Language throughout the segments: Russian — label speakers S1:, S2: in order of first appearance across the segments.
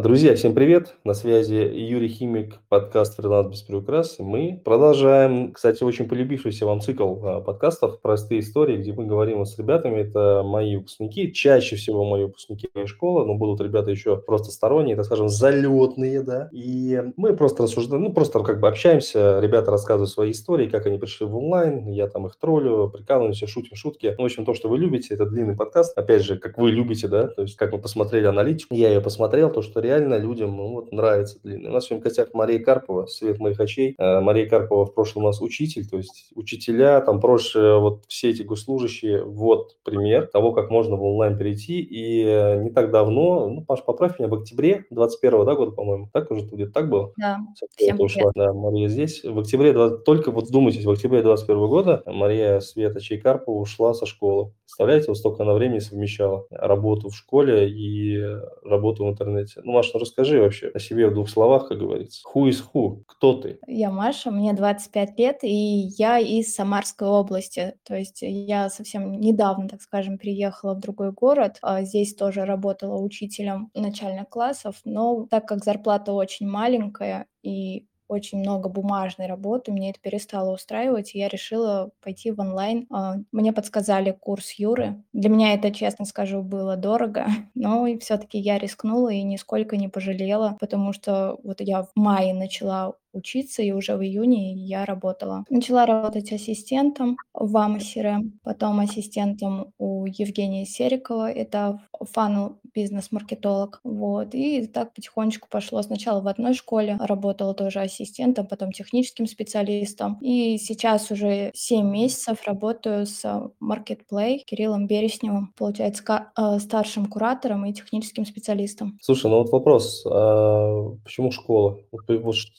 S1: Друзья, всем привет! На связи Юрий Химик, подкаст «Фриланс без приукрас». Мы продолжаем, кстати, очень полюбившийся вам цикл а, подкастов «Простые истории», где мы говорим с ребятами, это мои выпускники, чаще всего мои выпускники моей школы, но будут ребята еще просто сторонние, так скажем, залетные, да, и мы просто рассуждаем, ну, просто как бы общаемся, ребята рассказывают свои истории, как они пришли в онлайн, я там их троллю, прикалываемся, шутим шутки. Ну, в общем, то, что вы любите, это длинный подкаст, опять же, как вы любите, да, то есть как мы посмотрели аналитику, я ее посмотрел, то, что реально людям ну, вот, нравится длинный. У нас сегодня костяк Мария Карпова, свет моих очей. А, Мария Карпова в прошлом у нас учитель, то есть учителя, там прошлое, вот все эти госслужащие, вот пример того, как можно в онлайн перейти. И э, не так давно, ну, Паш, поправь меня, в октябре 21 да, года, по-моему, так уже где-то так было?
S2: Да, всем
S1: ушла, да, Мария здесь. В октябре, 20, только вот вдумайтесь, в октябре 21 года Мария Света Чайкарпова ушла со школы. Представляете, вот столько она времени совмещала работу в школе и работу в интернете. Ну, Маша, ну расскажи вообще о себе в двух словах, как говорится. Who is who? Кто ты?
S2: Я Маша, мне 25 лет, и я из Самарской области. То есть я совсем недавно, так скажем, приехала в другой город. А здесь тоже работала учителем начальных классов, но так как зарплата очень маленькая и очень много бумажной работы, мне это перестало устраивать, и я решила пойти в онлайн. А, мне подсказали курс Юры. Для меня это, честно скажу, было дорого, но все-таки я рискнула и нисколько не пожалела, потому что вот я в мае начала учиться, и уже в июне я работала. Начала работать ассистентом в AMA потом ассистентом у Евгения Серикова, это фанул бизнес-маркетолог, вот, и так потихонечку пошло. Сначала в одной школе работала тоже ассистентом, потом техническим специалистом, и сейчас уже 7 месяцев работаю с Marketplay Кириллом Бересневым, получается, э, старшим куратором и техническим специалистом.
S1: Слушай, ну вот вопрос, а почему школа? Вот,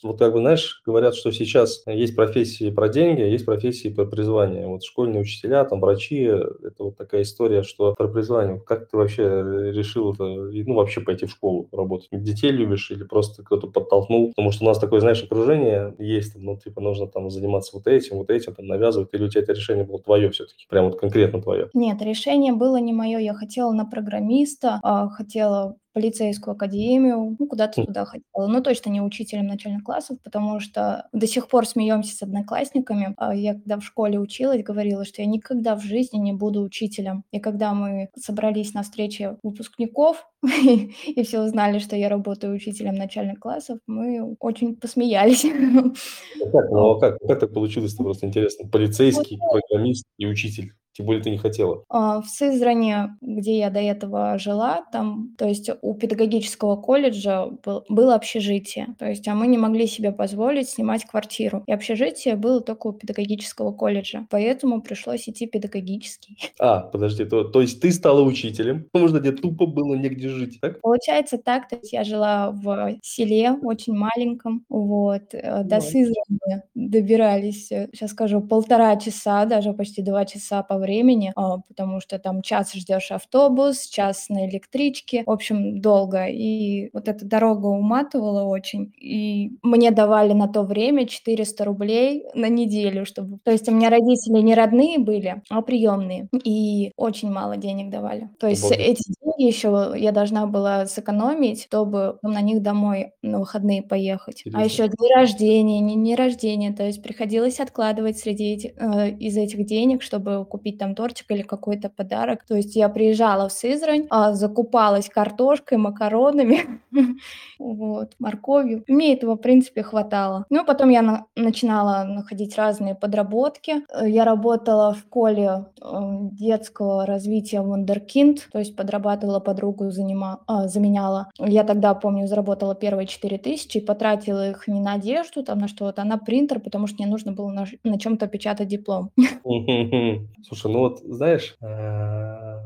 S1: вот как бы знаешь, говорят, что сейчас есть профессии про деньги, а есть профессии про призвание. Вот школьные учителя, там врачи, это вот такая история, что про призвание. Как ты вообще решил это, ну, вообще пойти в школу работать? Детей любишь или просто кто-то подтолкнул? Потому что у нас такое, знаешь, окружение есть, ну, типа, нужно там заниматься вот этим, вот этим, там, навязывать, или у тебя это решение было твое все-таки, прям вот конкретно твое?
S2: Нет, решение было не мое. Я хотела на программиста, а хотела полицейскую академию, ну, куда-то хм. туда хотела. Ну, точно не учителем начальных классов, потому что до сих пор смеемся с одноклассниками. А я когда в школе училась, говорила, что я никогда в жизни не буду учителем. И когда мы собрались на встрече выпускников, и все узнали, что я работаю учителем начальных классов, мы очень посмеялись. Ну
S1: как, ну, а как, как так получилось, просто интересно? Полицейский, программист и учитель. Тем более ты не хотела.
S2: А, в Сызрани, где я до этого жила, там, то есть у педагогического колледжа был, было общежитие. То есть а мы не могли себе позволить снимать квартиру. И общежитие было только у педагогического колледжа. Поэтому пришлось идти педагогический.
S1: А, подожди, то, то есть ты стала учителем, потому что тебе тупо было негде жить, так?
S2: Получается так, то есть я жила в селе очень маленьком, вот, э, до Сызрани добирались, сейчас скажу, полтора часа, даже почти два часа по времени, а, потому что там час ждешь автобус, час на электричке, в общем, долго. И вот эта дорога уматывала очень. И мне давали на то время 400 рублей на неделю, чтобы... То есть у меня родители не родные были, а приемные. И очень мало денег давали. То есть Боже. эти деньги еще я должна была сэкономить, чтобы на них домой на выходные поехать. А Интересно. А еще дни рождения, не, не рождения. То есть приходилось откладывать среди этих, э, из этих денег, чтобы купить купить там тортик или какой-то подарок. То есть я приезжала в Сызрань, а, закупалась картошкой, макаронами, вот, морковью. Мне этого, в принципе, хватало. Ну, потом я на начинала находить разные подработки. Э, я работала в школе э, детского развития Вундеркинд, то есть подрабатывала подругу, занима, а, заменяла. Я тогда, помню, заработала первые 4 тысячи и потратила их не на одежду, там на что-то, а на принтер, потому что мне нужно было на, на чем-то печатать диплом.
S1: Слушай, Слушай, ну вот знаешь, э,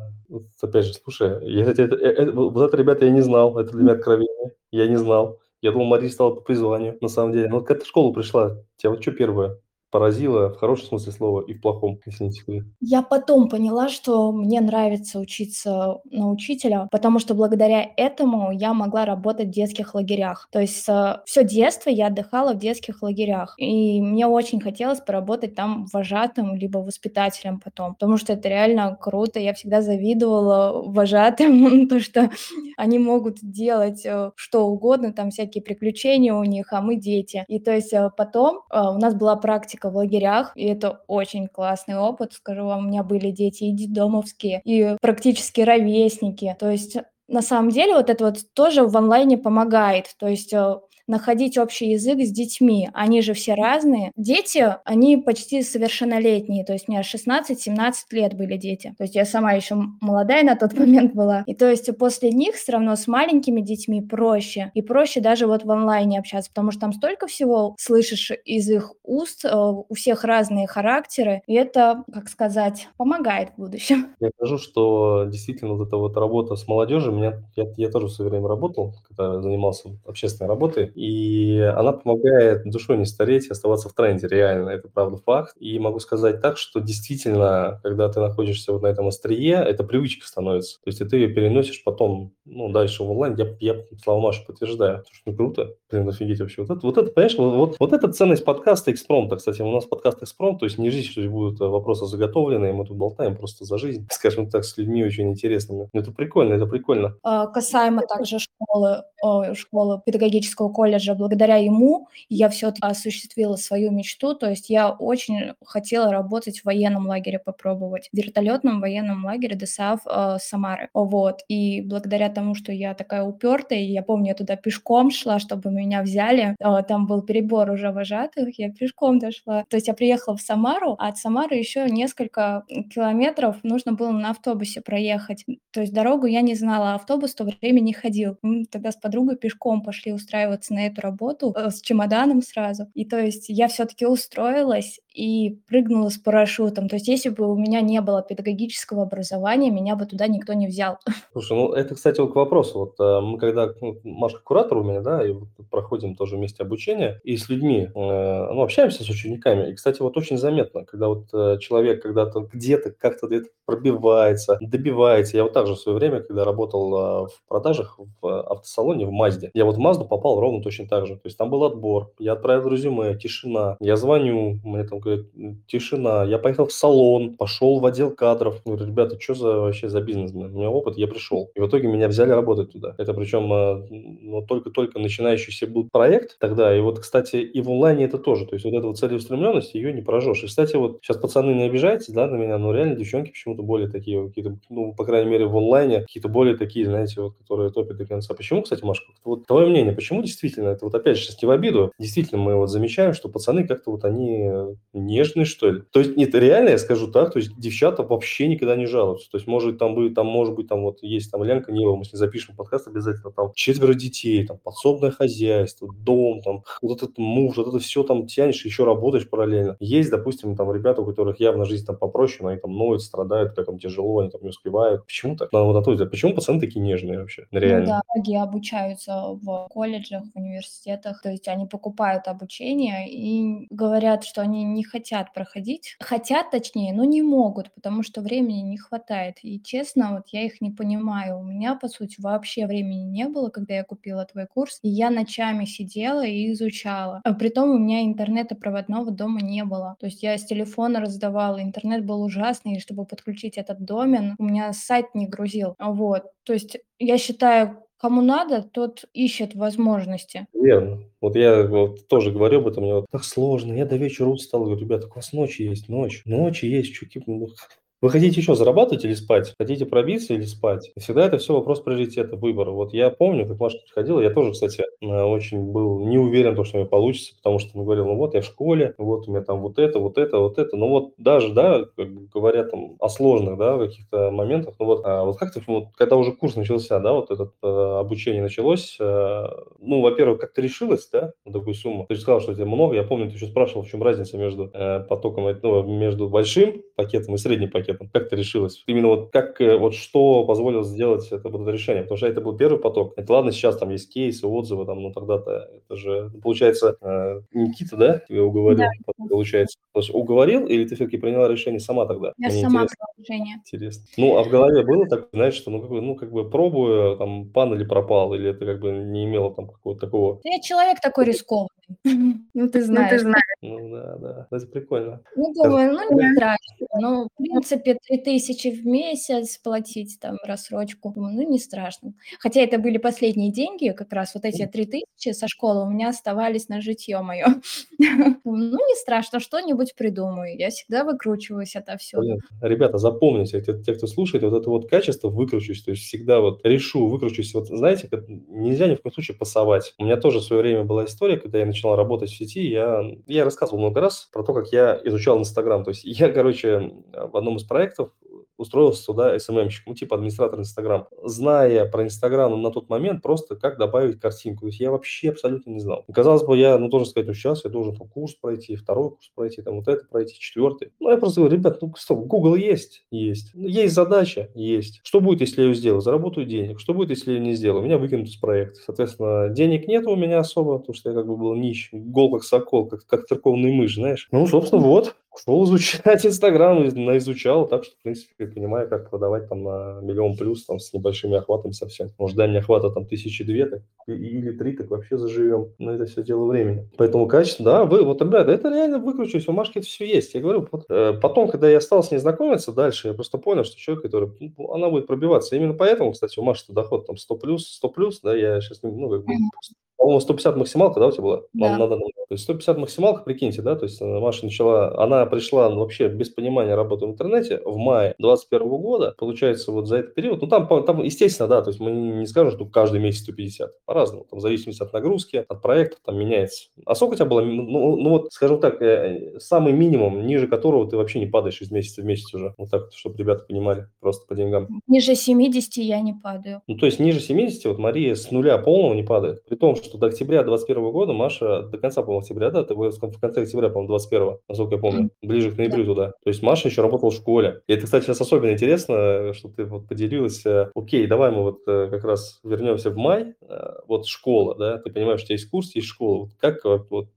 S1: опять же, слушай, я, кстати, это, это, э, вот это, ребята, я не знал, это для меня откровение, я не знал. Я думал, Мария стала по призванию, на самом деле. Но вот когда ты в школу пришла, тебя вот что первое? Поразило в хорошем смысле слова и в плохом, если не секрет?
S2: Я потом поняла, что мне нравится учиться на учителя, потому что благодаря этому я могла работать в детских лагерях. То есть все детство я отдыхала в детских лагерях, и мне очень хотелось поработать там вожатым либо воспитателем потом, потому что это реально круто. Я всегда завидовала вожатым, то, что они могут делать э, что угодно, там всякие приключения у них, а мы дети. И то есть э, потом э, у нас была практика в лагерях, и это очень классный опыт, скажу вам, у меня были дети и детдомовские, и практически ровесники. То есть на самом деле вот это вот тоже в онлайне помогает. То есть находить общий язык с детьми. Они же все разные. Дети, они почти совершеннолетние, то есть у меня 16-17 лет были дети. То есть я сама еще молодая на тот момент была. И то есть после них все равно с маленькими детьми проще. И проще даже вот в онлайне общаться, потому что там столько всего слышишь из их уст, э, у всех разные характеры, и это, как сказать, помогает в будущем.
S1: Я скажу, что действительно вот эта вот работа с молодежью, меня, я, я тоже в свое время работал, когда занимался общественной работой, и она помогает душой не стареть и оставаться в тренде, реально, это правда факт. И могу сказать так, что действительно, когда ты находишься вот на этом острие, это привычка становится. То есть ты ее переносишь потом, ну, дальше в онлайн. Я, я слова Маши подтверждаю, потому что ну, круто, блин, офигеть вообще. Вот это, вот это понимаешь, вот, вот, вот это ценность подкаста экспромта. Кстати, у нас подкаст экспром, то есть не жизнь, что будут вопросы заготовленные, мы тут болтаем просто за жизнь, скажем так, с людьми очень интересными. Это прикольно, это прикольно.
S2: А, касаемо также школы, школы педагогического колледжа, колледжа, благодаря ему я все-таки осуществила свою мечту, то есть я очень хотела работать в военном лагере, попробовать, в вертолетном военном лагере ДСАФ э, Самары, вот, и благодаря тому, что я такая упертая, я помню, я туда пешком шла, чтобы меня взяли, э, там был перебор уже вожатых, я пешком дошла, то есть я приехала в Самару, а от Самары еще несколько километров нужно было на автобусе проехать, то есть дорогу я не знала, а автобус в то время не ходил, мы тогда с подругой пешком пошли устраиваться на на эту работу э, с чемоданом сразу. И то есть я все-таки устроилась и прыгнула с парашютом. То есть если бы у меня не было педагогического образования, меня бы туда никто не взял.
S1: Слушай, ну это, кстати, вот к вопросу. Вот э, мы когда, ну, Машка куратор у меня, да, и проходим тоже вместе обучение, и с людьми, э, ну, общаемся с учениками. И, кстати, вот очень заметно, когда вот человек когда-то где-то как-то где-то пробивается, добивается. Я вот также в свое время, когда работал в продажах в автосалоне в Мазде, я вот в Мазду попал ровно точно так же. То есть там был отбор, я отправил резюме, тишина. Я звоню, мне там говорят, тишина. Я поехал в салон, пошел в отдел кадров. Говорю, ребята, что за вообще за бизнес? У меня опыт, я пришел. И в итоге меня взяли работать туда. Это причем э, ну, только-только начинающийся был проект тогда. И вот, кстати, и в онлайне это тоже. То есть вот эта вот целеустремленность, ее не прожжешь. И, кстати, вот сейчас пацаны не обижайтесь, да, на меня, но реально девчонки почему-то более такие, какие-то, ну, по крайней мере, в онлайне, какие-то более такие, знаете, вот, которые топят до конца. Почему, кстати, Машка, вот твое мнение, почему действительно действительно, это вот опять же сейчас не в обиду, действительно мы вот замечаем, что пацаны как-то вот они нежные, что ли. То есть, нет, реально я скажу так, то есть девчата вообще никогда не жалуются. То есть, может там быть, там может быть, там вот есть там Ленка Нива, мы с ней запишем подкаст обязательно, там четверо детей, там подсобное хозяйство, дом, там вот этот муж, вот это все там тянешь, еще работаешь параллельно. Есть, допустим, там ребята, у которых явно жизнь там попроще, но они там ноют, страдают, как им тяжело, они там не успевают. Почему так? Ну, вот взгляд, почему пацаны такие нежные вообще? Реально. Ну
S2: да, многие обучаются в колледжах, университетах, то есть они покупают обучение и говорят, что они не хотят проходить, хотят точнее, но не могут, потому что времени не хватает. И честно, вот я их не понимаю. У меня, по сути, вообще времени не было, когда я купила твой курс, и я ночами сидела и изучала. А притом у меня интернета проводного дома не было. То есть я с телефона раздавала, интернет был ужасный, и чтобы подключить этот домен, у меня сайт не грузил. Вот. То есть я считаю, Кому надо, тот ищет возможности.
S1: Верно. Вот я вот тоже говорю об этом, мне вот так сложно, я до вечера устал, говорю, ребята, у вас ночи есть, ночь, ночи есть, чуки, вы хотите еще зарабатывать или спать? Хотите пробиться или спать? Всегда это все вопрос приоритета, выбора. Вот я помню, как Маша приходила, я тоже, кстати, э, очень был не уверен, что у меня получится, потому что он говорил, ну вот я в школе, вот у меня там вот это, вот это, вот это. Ну вот даже, да, как говоря там о сложных, да, каких-то моментах, ну вот, а вот как-то, вот, когда уже курс начался, да, вот это э, обучение началось, э, ну, во-первых, как то решилось, да, на такую сумму? Ты же сказал, что у тебя много, я помню, ты еще спрашивал, в чем разница между э, потоком, ну, между большим пакетом и средним пакетом этому? Как ты решилась? Именно вот как, э, вот что позволило сделать это вот это решение? Потому что это был первый поток. Это ладно, сейчас там есть кейсы, отзывы, там, ну тогда-то это же, получается, э, Никита, да, тебя уговорил, да. получается? уговорил или ты все-таки приняла решение сама тогда?
S2: Я Мне сама приняла решение.
S1: Интересно. Ну, а в голове было так, знаешь, что ну как бы, ну, как бы пробую, там, пан или пропал, или это как бы не имело там какого-то такого...
S2: Я человек такой рискованный. Ну, ты знаешь.
S1: Ну, да, да, это прикольно.
S2: Ну, думаю, ну, не страшно. Ну, в принципе, 3000 в месяц платить там рассрочку, ну, не страшно. Хотя это были последние деньги, как раз вот эти 3000 со школы у меня оставались на житье мое. Ну, не страшно, что-нибудь придумаю. Я всегда выкручиваюсь отовсюду.
S1: Ребята, запомните, те, те, кто слушает, вот это вот качество выкручусь, то есть всегда вот решу, выкручусь. Вот знаете, нельзя ни в коем случае пасовать. У меня тоже в свое время была история, когда я начал работать в сети, я, я рассказывал много раз про то, как я изучал Инстаграм. То есть я, короче, в одном из проектов устроился туда СММщик, ну, типа администратор Инстаграм. Зная про Инстаграм на тот момент, просто как добавить картинку. То есть я вообще абсолютно не знал. казалось бы, я, ну, должен сказать, ну, сейчас я должен там, курс пройти, второй курс пройти, там, вот это пройти, четвертый. Ну, я просто говорю, ребят, ну, стоп, Google есть? Есть. Ну, есть задача? Есть. Что будет, если я ее сделаю? Заработаю денег. Что будет, если я не сделаю? Меня выкинут из проекта. Соответственно, денег нет у меня особо, потому что я как бы был нищ, гол как сокол, как, как церковный мышь, знаешь. Ну, собственно, вот. Шел изучать Инстаграм, изучал, так что, в принципе, понимаю, как продавать там на миллион плюс, там, с небольшими охватами совсем. Может, дай мне охвата там тысячи две, так, или три, так вообще заживем. Но это все дело времени. Поэтому качество, да, вы, вот, ребята, это реально выкручиваюсь, у Машки это все есть. Я говорю, вот, э, потом, когда я стал с ней знакомиться дальше, я просто понял, что человек, который, ну, она будет пробиваться. Именно поэтому, кстати, у Маши доход там 100 плюс, 100 плюс, да, я сейчас, ну, как бы, по-моему, 150 максималка, да, у тебя была? Да. Надо, надо, то есть 150 максималка, прикиньте, да, то есть Маша начала, она пришла вообще без понимания работы в интернете в мае 2021 года, получается, вот за этот период, ну, там, там, естественно, да, то есть мы не скажем, что каждый месяц 150, по-разному, там, в зависимости от нагрузки, от проекта, там, меняется. А сколько у тебя было, ну, ну, ну вот, скажем так, э, самый минимум, ниже которого ты вообще не падаешь из месяца в месяц уже, вот так, чтобы ребята понимали, просто по деньгам.
S2: Ниже 70 я не падаю.
S1: Ну, то есть ниже 70, вот Мария с нуля полного не падает, при том, что что до октября 2021 года Маша, до конца, по-моему, октября, да, ты в конце октября, по-моему, 21 насколько я помню, ближе к ноябрю туда. То есть Маша еще работала в школе. И это, кстати, сейчас особенно интересно, что ты вот поделилась. Э, окей, давай мы вот э, как раз вернемся в май. Э, вот школа, да, ты понимаешь, что у тебя есть курс, есть школа. Вот как вот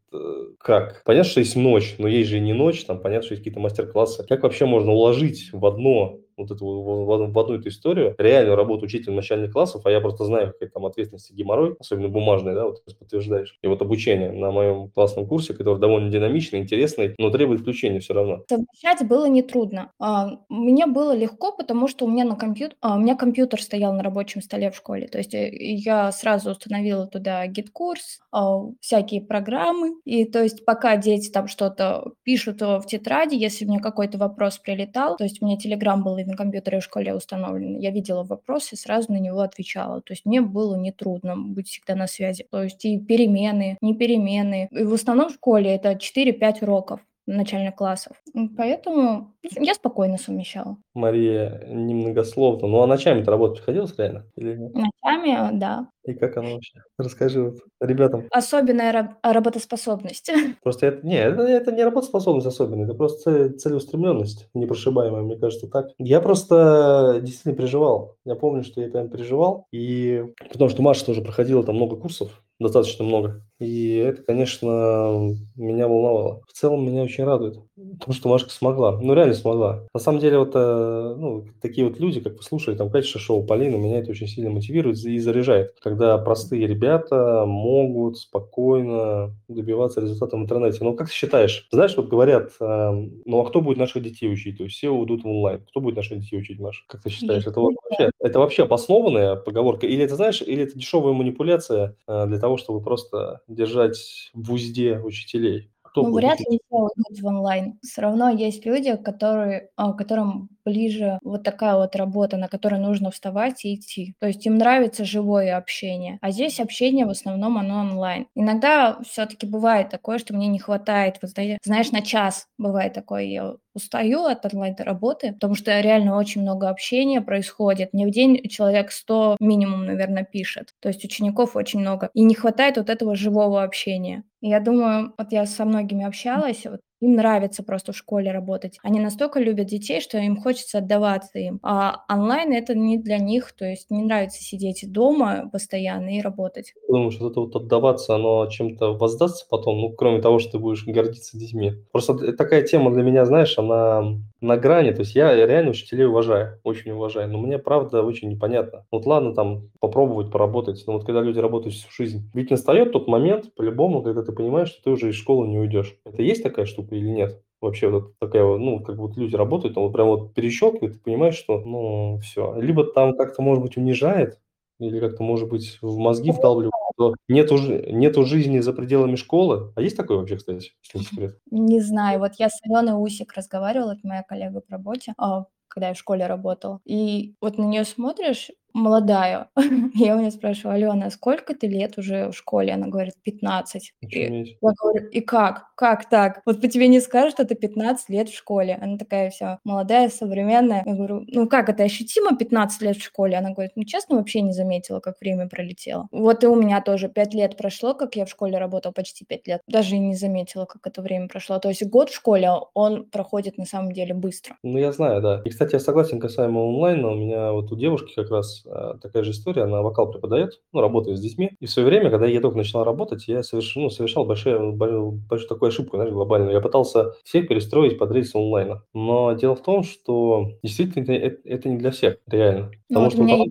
S1: как? Понятно, что есть ночь, но есть же и не ночь, там понятно, что есть какие-то мастер-классы. Как вообще можно уложить в одно вот эту в, одну эту историю, реальную работу учителя начальных классов, а я просто знаю, какая там ответственность и геморрой, особенно бумажный, да, вот ты подтверждаешь. И вот обучение на моем классном курсе, который довольно динамичный, интересный, но требует включения все равно.
S2: Совмещать было нетрудно. А, мне было легко, потому что у меня на компьютер, а, у меня компьютер стоял на рабочем столе в школе, то есть э, я сразу установила туда GetCourse, а, всякие программы, и то есть пока дети там что-то пишут в тетради, если мне какой-то вопрос прилетал, то есть у меня телеграм был на компьютере в школе установлен. Я видела вопрос и сразу на него отвечала. То есть мне было нетрудно быть всегда на связи. То есть и перемены, не перемены. И в основном в школе это 4-5 уроков начальных классов. Поэтому я спокойно совмещала.
S1: Мария немногословно. Ну, а ночами ты работать приходилось реально? Или нет?
S2: Ночами, да.
S1: И как оно вообще? Расскажи вот ребятам.
S2: Особенная раб- работоспособность.
S1: Просто это, не, это, это не работоспособность особенная, это просто целеустремленность непрошибаемая, мне кажется, так. Я просто действительно переживал. Я помню, что я прям переживал. И потому что Маша тоже проходила там много курсов, достаточно много. И это, конечно, меня волновало. В целом меня очень радует, потому что Машка смогла. Ну, реально смогла. На самом деле, вот э, ну, такие вот люди, как вы слушали, там, качество шоу Полины, меня это очень сильно мотивирует и заряжает. Когда простые ребята могут спокойно добиваться результата в интернете. Ну, как ты считаешь? Знаешь, вот говорят, э, ну, а кто будет наших детей учить? То есть все уйдут в онлайн. Кто будет наших детей учить, Маша? Как ты считаешь? Это, вообще, это вообще обоснованная поговорка? Или это, знаешь, или это дешевая манипуляция э, для того, чтобы просто держать в узде учителей?
S2: Кто ну, вряд ли все уйдут в онлайн. Все равно есть люди, которые, а, которым ближе вот такая вот работа, на которой нужно вставать и идти. То есть им нравится живое общение. А здесь общение в основном оно онлайн. Иногда все-таки бывает такое, что мне не хватает, вот, знаешь, на час бывает такое, я устаю от онлайн-работы, потому что реально очень много общения происходит. Не в день человек 100 минимум, наверное, пишет. То есть учеников очень много. И не хватает вот этого живого общения. Я думаю, вот я со многими общалась, вот им нравится просто в школе работать. Они настолько любят детей, что им хочется отдаваться им. А онлайн это не для них, то есть не нравится сидеть дома постоянно и работать.
S1: Думаешь, вот это вот отдаваться, оно чем-то воздастся потом, ну, кроме того, что ты будешь гордиться детьми? Просто такая тема для меня, знаешь, она на грани. То есть я реально учителей уважаю, очень уважаю, но мне правда очень непонятно. Вот ладно там попробовать поработать, но вот когда люди работают всю жизнь, ведь настает тот момент, по-любому, когда ты понимаешь, что ты уже из школы не уйдешь. Это есть такая штука или нет? Вообще вот такая вот, ну, как вот люди работают, там вот прям вот перещелкивают, ты понимаешь, что, ну, все. Либо там как-то, может быть, унижает, или как-то, может быть, в мозги вдалбливают, что нету, нету жизни за пределами школы. А есть такое вообще, кстати, если не секрет?
S2: Не знаю. Вот я с Аленой Усик разговаривала, это моя коллега по работе, а, когда я в школе работала. И вот на нее смотришь, молодая. Я у нее спрашиваю: "Алена, сколько ты лет уже в школе?" Она говорит: "15". И я говорю: "И как? Как так? Вот по тебе не скажут, что ты 15 лет в школе". Она такая вся молодая, современная. Я говорю: "Ну как это ощутимо 15 лет в школе?" Она говорит: "Ну, честно, вообще не заметила, как время пролетело". Вот и у меня тоже 5 лет прошло, как я в школе работала, почти 5 лет. Даже и не заметила, как это время прошло. То есть год в школе, он проходит на самом деле быстро.
S1: Ну, я знаю, да. И, кстати, я согласен касаемо онлайна. У меня вот у девушки как раз а, такая же история, она вокал преподает, ну, работает с детьми. И в свое время, когда я только начинал работать, я совершил, ну, совершал большую, большую такую ошибку, знаешь, глобальную. Я пытался всех перестроить под рельсы онлайна. Но дело в том, что действительно это, это не для всех, реально.
S2: Ну, Потому вот что у меня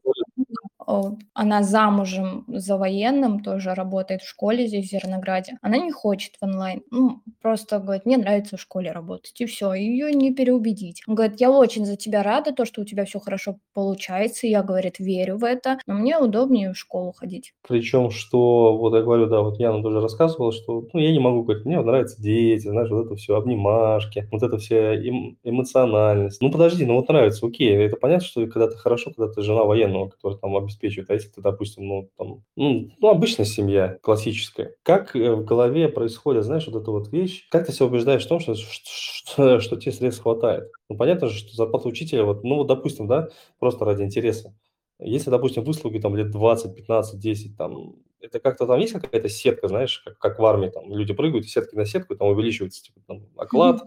S2: она замужем за военным, тоже работает в школе здесь, в Зернограде. Она не хочет в онлайн. Ну, просто говорит, мне нравится в школе работать, и все. Ее не переубедить. Он говорит, я очень за тебя рада, то, что у тебя все хорошо получается. я, говорит, верю в это, но мне удобнее в школу ходить.
S1: Причем, что, вот я говорю, да, вот Яна тоже рассказывала, что, ну, я не могу говорить, мне нравятся дети, знаешь, вот это все, обнимашки, вот это все эм, эмоциональность. Ну, подожди, ну вот нравится, окей, это понятно, что когда ты хорошо, когда ты жена военного, который там обеспечивает. А если ты, допустим, ну, там, ну, ну, обычная семья, классическая, как э, в голове происходит, знаешь, вот эта вот вещь, как ты себя убеждаешь в том, что, что, что тебе средств хватает? Ну, понятно же, что зарплата учителя, вот, ну, вот, допустим, да, просто ради интереса. Если, допустим, выслуги там лет 20, 15, 10, там, это как-то там есть какая-то сетка, знаешь, как, как в армии, там люди прыгают, сетки на сетку, там увеличивается, типа, там, оклад,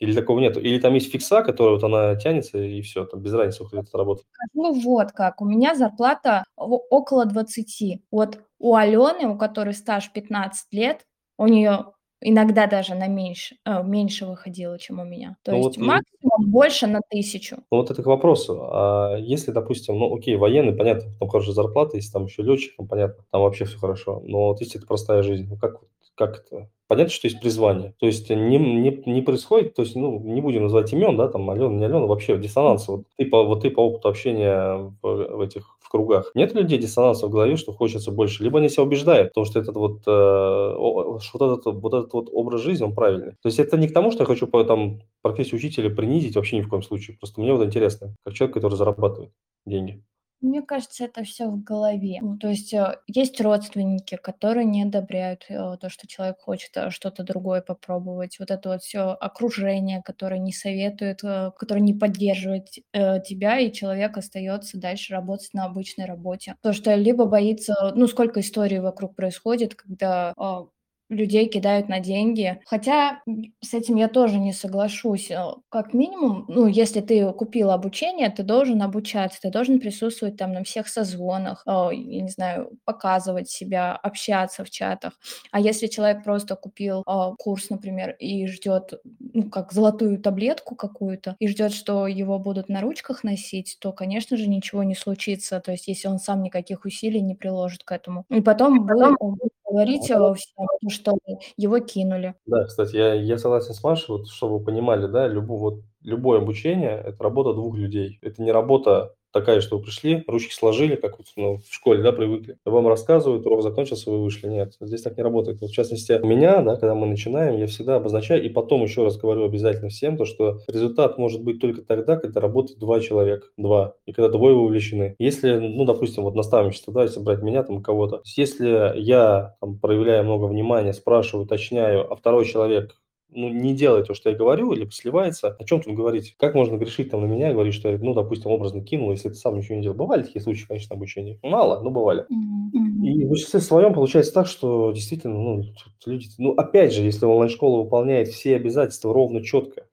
S1: или такого нет? Или там есть фикса, которая вот она тянется, и все, там без разницы, сколько это работает?
S2: Ну вот как, у меня зарплата около 20. Вот у Алены, у которой стаж 15 лет, у нее иногда даже на меньше, э, меньше выходило, чем у меня. То ну есть вот максимум и... больше на тысячу.
S1: Ну вот это к вопросу. А если, допустим, ну окей, военный, понятно, там хорошая зарплата, если там еще летчик, там понятно, там вообще все хорошо. Но вот если это простая жизнь, ну как, как это? Понятно, что есть призвание. То есть не, не, не происходит, то есть, ну, не будем называть имен, да, там, Алена, не Алена, вообще диссонанс. Вот ты по, вот ты по опыту общения в, в этих в кругах. Нет людей диссонанса в голове, что хочется больше. Либо они себя убеждают, потому что этот вот, э, вот, этот, вот этот вот образ жизни, он правильный. То есть это не к тому, что я хочу по, там, профессию учителя принизить, вообще ни в коем случае. Просто мне вот интересно, как человек, который зарабатывает деньги.
S2: Мне кажется, это все в голове. Ну, то есть, э, есть родственники, которые не одобряют, э, то, что человек хочет, э, что-то другое попробовать. Вот это вот все окружение, которое не советует, которое не поддерживает, тебя, и человек остается дальше работать на обычной работе. То, что либо боится ну, сколько историй вокруг происходит, когда, а, людей кидают на деньги. Хотя с этим я тоже не соглашусь. Э, как минимум, ну, если ты купил обучение, ты должен обучаться, ты должен присутствовать там на всех созвонах, э, я не знаю, показывать себя, общаться в чатах. А если человек просто купил э, курс, например, и ждет, ну, как золотую таблетку какую-то, и ждет, что его будут на ручках носить, то, конечно же, ничего не случится. То есть, если он сам никаких усилий не приложит к этому. И потом, потом... он будет говорить всем, что его кинули.
S1: Да, кстати, я, я согласен с Машей, вот, чтобы вы понимали, да, любое, вот, любое обучение – это работа двух людей. Это не работа такая, что вы пришли, ручки сложили, как вот, ну, в школе, да, привыкли. Вам рассказывают, урок закончился, вы вышли. Нет, здесь так не работает. Вот, в частности, у меня, да, когда мы начинаем, я всегда обозначаю, и потом еще раз говорю обязательно всем, то, что результат может быть только тогда, когда работает два человека, два, и когда двое увлечены. Если, ну, допустим, вот наставничество, да, если брать меня там кого-то, если я там проявляю много внимания, спрашиваю, уточняю, а второй человек ну, не делает то, что я говорю, либо сливается, о чем тут говорить? Как можно грешить там на меня и говорить, что я, ну, допустим, образно кинул, если ты сам ничего не делал? Бывали такие случаи, конечно, обучения. Мало, но бывали. И в большинстве своем получается так, что действительно, ну, люди, ну, опять же, если онлайн-школа выполняет все обязательства ровно четко,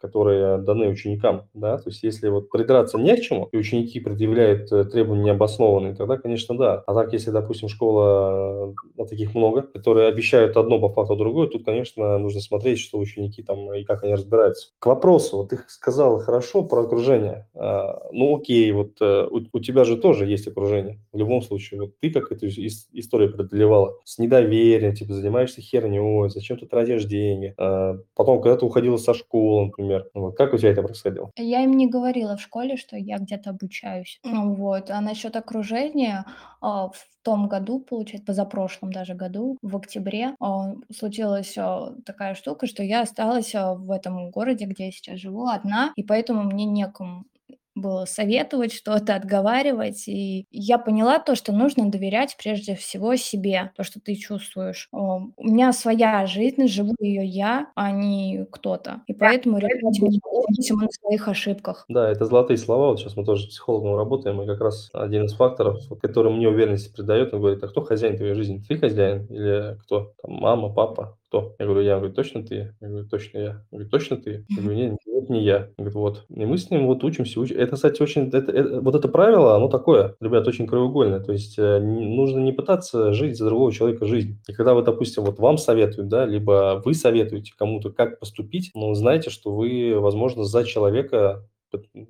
S1: которые даны ученикам, да, то есть если вот придраться не к чему, и ученики предъявляют э, требования необоснованные, тогда, конечно, да. А так, если, допустим, школа, а таких много, которые обещают одно по факту другое, тут, конечно, нужно смотреть, что ученики там и как они разбираются. К вопросу, вот ты сказал хорошо про окружение. А, ну, окей, вот э, у, у тебя же тоже есть окружение. В любом случае, вот ты как эту историю преодолевала? С недоверием, типа, занимаешься херней, зачем ты тратишь деньги? А, потом, когда ты уходила со школы, например, например. Вот как у тебя это происходило?
S2: Я им не говорила в школе, что я где-то обучаюсь. Вот. А насчет окружения, а, в том году, получается, позапрошлом даже году, в октябре, а, случилась а, такая штука, что я осталась в этом городе, где я сейчас живу, одна, и поэтому мне некому было советовать что-то, отговаривать. И я поняла то, что нужно доверять прежде всего себе, то, что ты чувствуешь. У меня своя жизнь, живу ее я, а не кто-то. И поэтому решать мне на своих ошибках.
S1: Да, это золотые слова. Вот сейчас мы тоже с психологом работаем, и как раз один из факторов, который мне уверенности придает, он говорит, а кто хозяин твоей жизни? Ты хозяин или кто? Там, мама, папа, кто? Я говорю, я. говорю, точно ты? Я говорю, точно я. Я говорю, точно ты? Я говорю, нет, нет, не я. Он говорит, вот. И мы с ним вот учимся. Уч... Это, кстати, очень... Это, это, вот это правило, оно такое, ребят, очень краеугольное. То есть э, нужно не пытаться жить за другого человека жизнь. И когда вы, допустим, вот вам советуют, да, либо вы советуете кому-то, как поступить, ну, знаете, что вы, возможно, за человека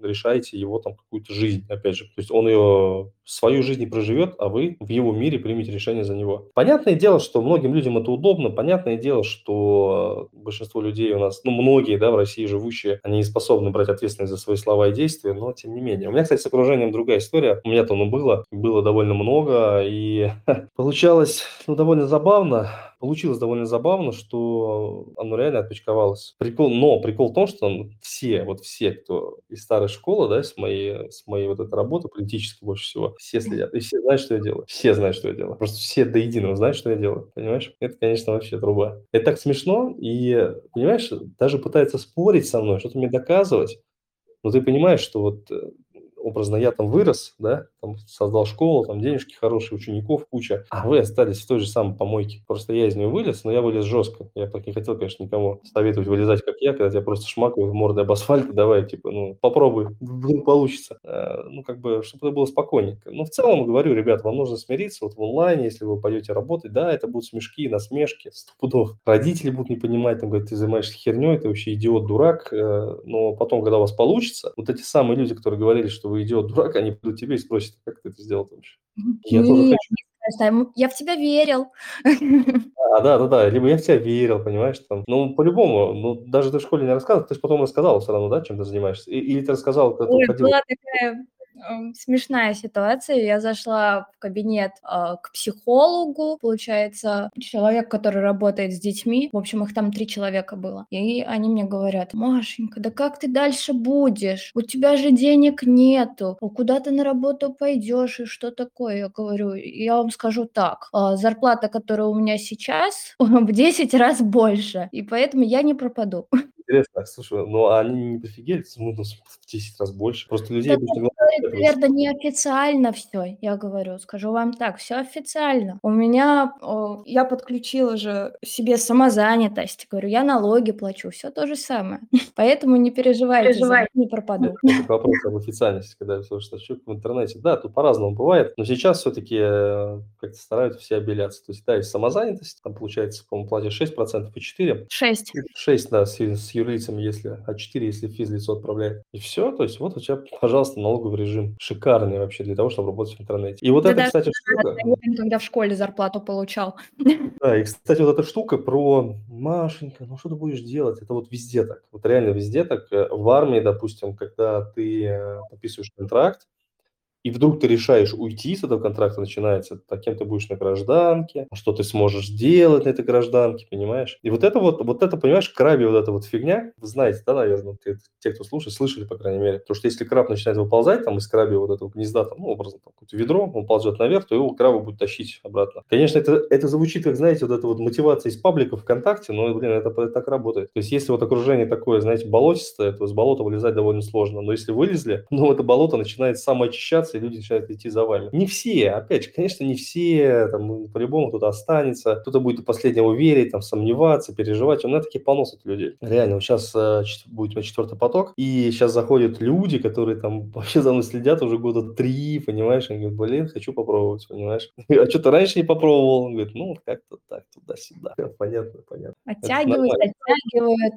S1: решаете его там какую-то жизнь, опять же. То есть он ее, свою жизнь не проживет, а вы в его мире примете решение за него. Понятное дело, что многим людям это удобно, понятное дело, что большинство людей у нас, ну, многие, да, в России живущие, они не способны брать ответственность за свои слова и действия, но тем не менее. У меня, кстати, с окружением другая история. У меня-то оно было, было довольно много, и получалось, ну, довольно забавно Получилось довольно забавно, что оно реально отпочковалось. Прикол, но прикол в том, что все, вот все, кто из старой школы, да, с моей, с моей вот этой работы, политической больше всего, все следят. И все знают, что я делаю. Все знают, что я делаю. Просто все до единого знают, что я делаю. Понимаешь? Это, конечно, вообще труба. Это так смешно, и, понимаешь, даже пытается спорить со мной, что-то мне доказывать. Но ты понимаешь, что вот э, образно я там вырос, да, там создал школу, там денежки хорошие, учеников куча, а вы остались в той же самой помойке. Просто я из нее вылез, но я вылез жестко. Я так не хотел, конечно, никому советовать вылезать, как я, когда тебя просто шмакают мордой об асфальт, давай, типа, ну, попробуй, получится. А, ну, как бы, чтобы это было спокойненько. Но в целом, говорю, ребят, вам нужно смириться, вот в онлайне, если вы пойдете работать, да, это будут смешки, насмешки, стопудов. Родители будут не понимать, там, говорят, ты занимаешься херней, ты вообще идиот, дурак, э, но потом, когда у вас получится, вот эти самые люди, которые говорили, что вы идиот, дурак, они придут тебе и спросят, как ты это сделал вообще.
S2: Я тоже хочу. Я в тебя верил.
S1: А, да, да, да. Либо я в тебя верил, понимаешь, там. Ну, по-любому, ну, даже ты в школе не рассказывал, ты же потом рассказал все равно, да, чем ты занимаешься? Или ты рассказал, когда
S2: Ой, ты уходил? была такая смешная ситуация. Я зашла в кабинет э, к психологу, получается, человек, который работает с детьми. В общем, их там три человека было. И они мне говорят, Машенька, да как ты дальше будешь? У тебя же денег нету. Куда ты на работу пойдешь и что такое? Я говорю, я вам скажу так. Э, зарплата, которая у меня сейчас, в 10 раз больше. И поэтому я не пропаду.
S1: Интересно, слушай, ну а они не пофигели, ну, ну в 10 раз больше. Просто людей обычно
S2: наверное, неофициально все, я говорю. Скажу вам так, все официально. У меня, о, я подключила же себе самозанятость. Говорю, я налоги плачу, все то же самое. Поэтому не переживайте, Переживай. не пропаду.
S1: Это вопрос об официальности, когда я слышу что в интернете. Да, тут по-разному бывает, но сейчас все-таки э, как-то стараются все обеляться. То есть, да, есть самозанятость, там получается, по-моему, платишь 6% и 4%.
S2: 6.
S1: 6, да, с, с юрлицами, если, а 4, если физлицо отправляет. И все, то есть вот у тебя, пожалуйста, налоговый режим шикарный вообще для того, чтобы работать в интернете. И вот да это, кстати, штука...
S2: Когда в школе зарплату получал.
S1: Да, и, кстати, вот эта штука про Машенька, ну что ты будешь делать? Это вот везде так. Вот реально везде так. Э, в армии, допустим, когда ты э, подписываешь контракт, и вдруг ты решаешь уйти с этого контракта, начинается, так кем ты будешь на гражданке, что ты сможешь делать на этой гражданке, понимаешь? И вот это вот, вот это, понимаешь, крабе вот эта вот фигня, вы знаете, да, наверное, те, те, кто слушает, слышали, по крайней мере, потому что если краб начинает выползать там из краби вот этого гнезда, там, ну, образно, там, какое-то ведро, он ползет наверх, то его краба будет тащить обратно. Конечно, это, это звучит, как, знаете, вот эта вот мотивация из паблика ВКонтакте, но, блин, это, это так работает. То есть, если вот окружение такое, знаете, болотистое, то с болота вылезать довольно сложно, но если вылезли, ну, это болото начинает самоочищаться, и люди начинают идти за вами. Не все, опять же, конечно, не все, там, ну, по-любому кто-то останется, кто-то будет до последнего верить, там, сомневаться, переживать. У меня такие полно людей. Реально, вот сейчас э, будет четвертый поток, и сейчас заходят люди, которые там вообще за мной следят уже года три, понимаешь, они говорят, блин, хочу попробовать, понимаешь. А что ты раньше не попробовал? Он говорит, ну, как-то так, туда-сюда. Понятно, понятно.
S2: Оттягивают, оттягивают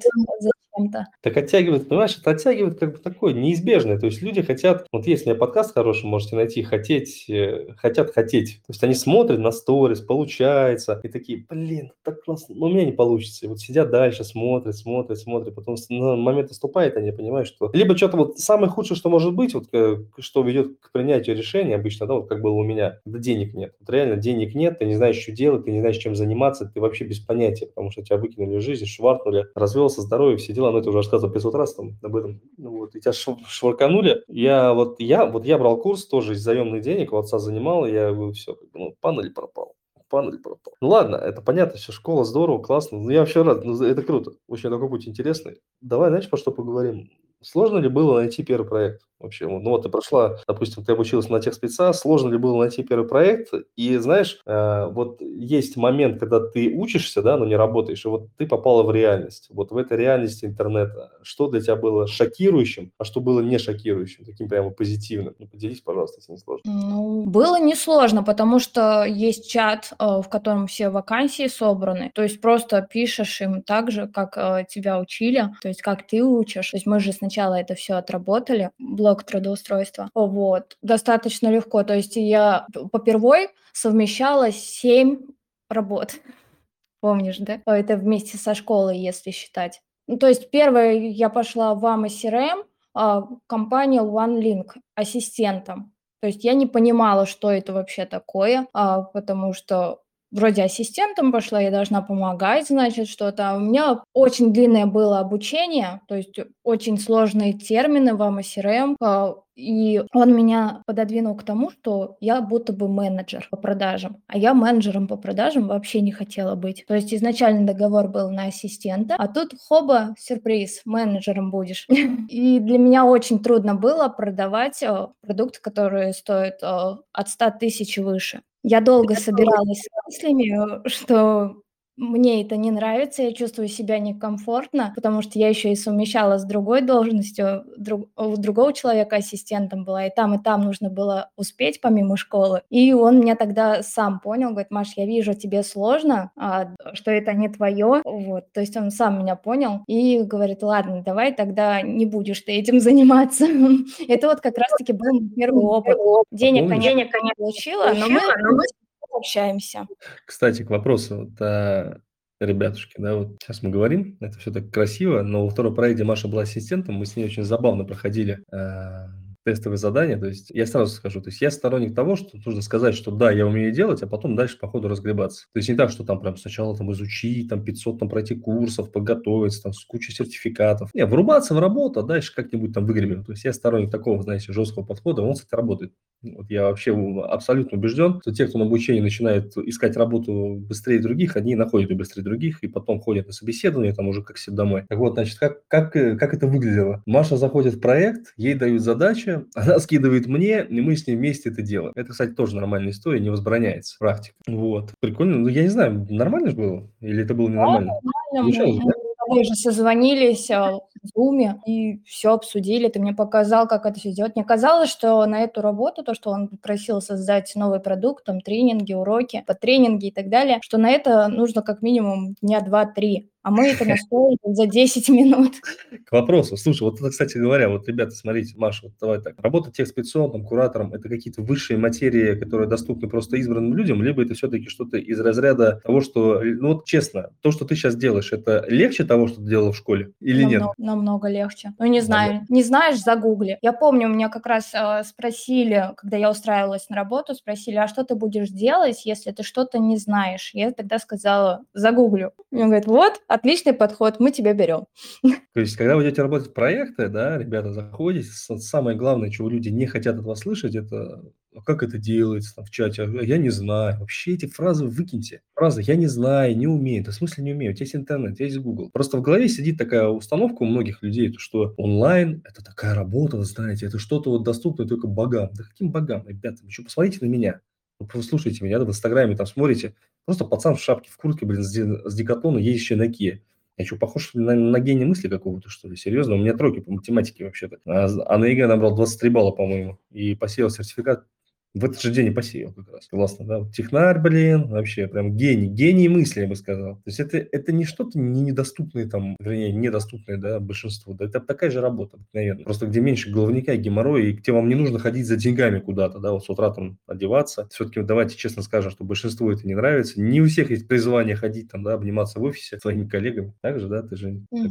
S2: зачем-то.
S1: Так оттягивают, понимаешь, это оттягивает как бы такое неизбежное. То есть люди хотят, вот есть у меня подкаст хороший, можете найти, хотеть, э, хотят хотеть. То есть они смотрят на сторис, получается, и такие, блин, так классно, но у меня не получится. И вот сидят дальше, смотрят, смотрят, смотрят, потом на момент наступает, они понимают, что либо что-то вот самое худшее, что может быть, вот э, что ведет к принятию решения обычно, да, вот как было у меня, да денег нет. Вот реально денег нет, ты не знаешь, что делать, ты не знаешь, чем заниматься, ты вообще без понятия, потому что тебя выкинули из жизни, шваркнули, развелся, здоровье, все дела, но это уже рассказывал 500 раз там об этом, ну вот, и тебя шварканули. Я вот, я, вот я брал курс тоже из заемных денег, у отца занимал, и я говорю, все, ну, панель пропал панель пропал. Ну ладно, это понятно, все, школа здорово, классно. Ну, я вообще рад, ну, это круто. Очень такой путь интересный. Давай, знаешь, по что поговорим? Сложно ли было найти первый проект вообще? Ну вот ты прошла, допустим, ты обучилась на тех спеца, сложно ли было найти первый проект? И знаешь, э, вот есть момент, когда ты учишься, да, но не работаешь, и вот ты попала в реальность. Вот в этой реальности интернета. Что для тебя было шокирующим, а что было не шокирующим, таким прямо позитивным? Ну, поделись, пожалуйста, если не сложно.
S2: Ну, было несложно, потому что есть чат, э, в котором все вакансии собраны. То есть просто пишешь им так же, как э, тебя учили, то есть как ты учишь. То есть мы же сначала это все отработали, блок трудоустройства. Вот, достаточно легко. То есть я попервой совмещала 7 работ. Помнишь, да? Это вместе со школой, если считать. Ну, то есть первое я пошла в AMA CRM, а, компания OneLink ассистентом. То есть я не понимала, что это вообще такое, а, потому что вроде ассистентом пошла, я должна помогать, значит, что-то. А у меня очень длинное было обучение, то есть очень сложные термины в AMA а, и он меня пододвинул к тому, что я будто бы менеджер по продажам, а я менеджером по продажам вообще не хотела быть. То есть изначально договор был на ассистента, а тут хоба, сюрприз, менеджером будешь. И для меня очень трудно было продавать а, продукты, которые стоят от 100 тысяч выше. Я долго собиралась с мыслями, что мне это не нравится, я чувствую себя некомфортно, потому что я еще и совмещала с другой должностью, друг, у другого человека ассистентом была, и там, и там нужно было успеть помимо школы. И он меня тогда сам понял, говорит, Маш, я вижу, тебе сложно, а, что это не твое, вот, то есть он сам меня понял и говорит, ладно, давай тогда не будешь ты этим заниматься. Это вот как раз-таки был первый опыт. Денег, конечно, не получила, но мы общаемся.
S1: Кстати, к вопросу, вот, а, ребятушки, да, вот сейчас мы говорим, это все так красиво, но во втором проекте Маша была ассистентом, мы с ней очень забавно проходили а, тестовые задания. То есть я сразу скажу, то есть я сторонник того, что нужно сказать, что да, я умею делать, а потом дальше по ходу разгребаться. То есть не так, что там прям сначала там изучить, там 500 там пройти курсов, подготовиться, там с кучей сертификатов. Не, врубаться в работу, а дальше как-нибудь там выгребем. То есть я сторонник такого, знаете, жесткого подхода, он, кстати, работает. Вот я вообще абсолютно убежден, что те, кто на обучении начинает искать работу быстрее других, они находят ее быстрее других, и потом ходят на собеседование, там уже как все домой. Так вот, значит, как, как, как это выглядело? Маша заходит в проект, ей дают задачи, она скидывает мне, и мы с ней вместе это делаем. Это, кстати, тоже нормальная история, не возбраняется, практика. Вот. Прикольно. Ну, я не знаю, нормально же было? Или это было ненормально?
S2: Да, нормально. Мы же созвонились а, в Zoom и все обсудили. Ты мне показал, как это все делать. Мне казалось, что на эту работу, то, что он просил создать новый продукт, там тренинги, уроки по тренинге и так далее, что на это нужно как минимум дня два-три а мы это настроили за 10 минут.
S1: К вопросу. Слушай, вот это, кстати говоря, вот, ребята, смотрите, Маша, вот давай так. Работа техспециалом, куратором, это какие-то высшие материи, которые доступны просто избранным людям, либо это все-таки что-то из разряда того, что, ну вот честно, то, что ты сейчас делаешь, это легче того, что ты делала в школе или
S2: намного,
S1: нет?
S2: Намного легче. Ну, не знаю. Не знаешь, загугли. Я помню, меня как раз э, спросили, когда я устраивалась на работу, спросили, а что ты будешь делать, если ты что-то не знаешь? Я тогда сказала, загуглю. Мне говорят, вот, отличный подход, мы тебя берем.
S1: То есть, когда вы идете работать в проекты, да, ребята, заходите, самое главное, чего люди не хотят от вас слышать, это а как это делается там, в чате, а я не знаю. Вообще эти фразы выкиньте. Фраза «я не знаю», «не умею». Да в смысле не умею? У тебя есть интернет, у тебя есть Google. Просто в голове сидит такая установка у многих людей, что онлайн – это такая работа, вы знаете, это что-то вот доступное только богам. Да каким богам, ребята? Что, посмотрите на меня. Вы послушайте меня, да, в Инстаграме там смотрите. Просто пацан в шапке, в куртке, блин, с, с Decathlon а, ездящий на Kia. Я что, похож на, на гений мысли какого-то, что ли? Серьезно? У меня тройки по математике вообще-то. А, а на ЕГЭ набрал 23 балла, по-моему. И посеял сертификат в этот же день и посеял как раз. Классно, да? Технарь, блин, вообще прям гений, гений мысли, я бы сказал. То есть это, это не что-то не недоступное там, вернее, недоступное, да, большинству. Да, это такая же работа, наверное. Просто где меньше головняка геморроя, и где вам не нужно ходить за деньгами куда-то, да, вот с утра там одеваться. Все-таки давайте честно скажем, что большинству это не нравится. Не у всех есть призвание ходить там, да, обниматься в офисе своими коллегами. Так же, да, ты же угу.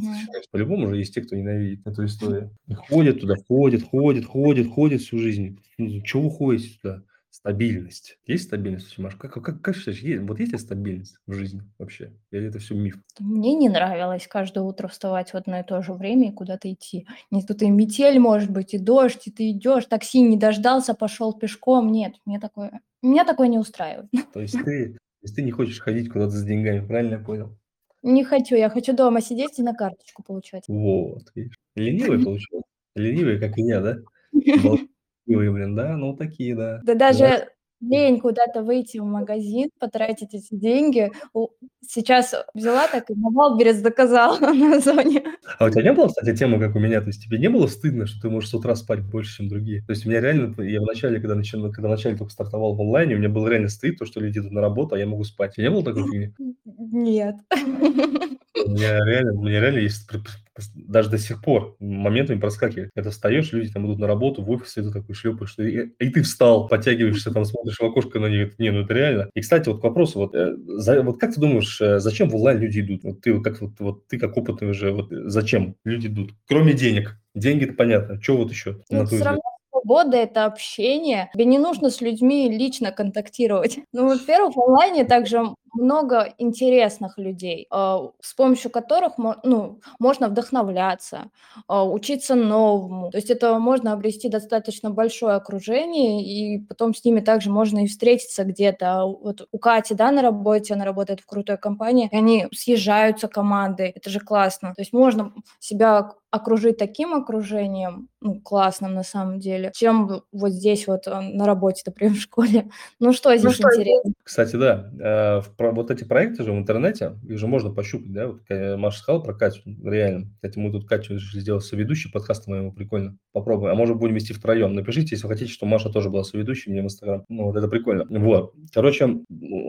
S1: по-любому же есть те, кто ненавидит эту историю. И ходят туда, ходят, ходят, ходят, ходят всю жизнь. Ну, чего вы ходите сюда? Стабильность. Есть стабильность, Маш? Как, как, как считаешь, есть, вот есть ли стабильность в жизни вообще? Или это все миф?
S2: Мне не нравилось каждое утро вставать в одно и то же время и куда-то идти. Не тут и метель может быть, и дождь, и ты идешь, такси не дождался, пошел пешком. Нет, мне такое, меня такое не устраивает.
S1: То есть ты, то есть ты не хочешь ходить куда-то с деньгами, правильно я понял?
S2: Не хочу, я хочу дома сидеть и на карточку получать.
S1: Вот, видишь. Ленивый получается. Ленивый, как и я, да? блин, да? Ну, такие, да.
S2: Да даже лень куда-то выйти в магазин, потратить эти деньги. Сейчас взяла так и на Wildberries заказала на зоне.
S1: А у тебя не было, кстати, темы, как у меня? То есть тебе не было стыдно, что ты можешь с утра спать больше, чем другие? То есть у меня реально, я вначале, когда начал, когда вначале только стартовал в онлайне, у меня был реально стыд, то, что люди идут на работу, а я могу спать. У тебя не было такой фигни?
S2: Нет.
S1: У меня реально, у меня реально есть даже до сих пор моментами проскакивает. Когда встаешь, люди там идут на работу, в офис, и ты такой шлепаешь, и, и ты встал, подтягиваешься, там смотришь в окошко на них, не, ну это реально. И, кстати, вот к вопросу, вот, э, за, вот как ты думаешь, э, зачем в онлайн люди идут? Вот ты, как, вот, вот, ты как опытный уже, вот зачем люди идут? Кроме денег. Деньги-то понятно. Что вот еще?
S2: Ну, все равно свобода – это общение. Тебе не нужно с людьми лично контактировать. Ну, во-первых, в онлайне также много интересных людей, а, с помощью которых ну, можно вдохновляться, а, учиться новому. То есть это можно обрести достаточно большое окружение, и потом с ними также можно и встретиться где-то. Вот у Кати, да, на работе, она работает в крутой компании, и они съезжаются команды, это же классно. То есть можно себя окружить таким окружением, ну, классным на самом деле, чем вот здесь вот а, на работе, например, в школе. Ну, что здесь ну, интересно?
S1: Кстати, да, э, в вот эти проекты же в интернете, их же можно пощупать, да, вот Маша сказала про Катю, реально. Кстати, мы тут Катю решили сделать соведущий подкаста моему, прикольно. Попробуем. А может, будем вести втроем. Напишите, если вы хотите, что Маша тоже была соведущей мне в Инстаграм. Ну, вот это прикольно. Вот. Короче,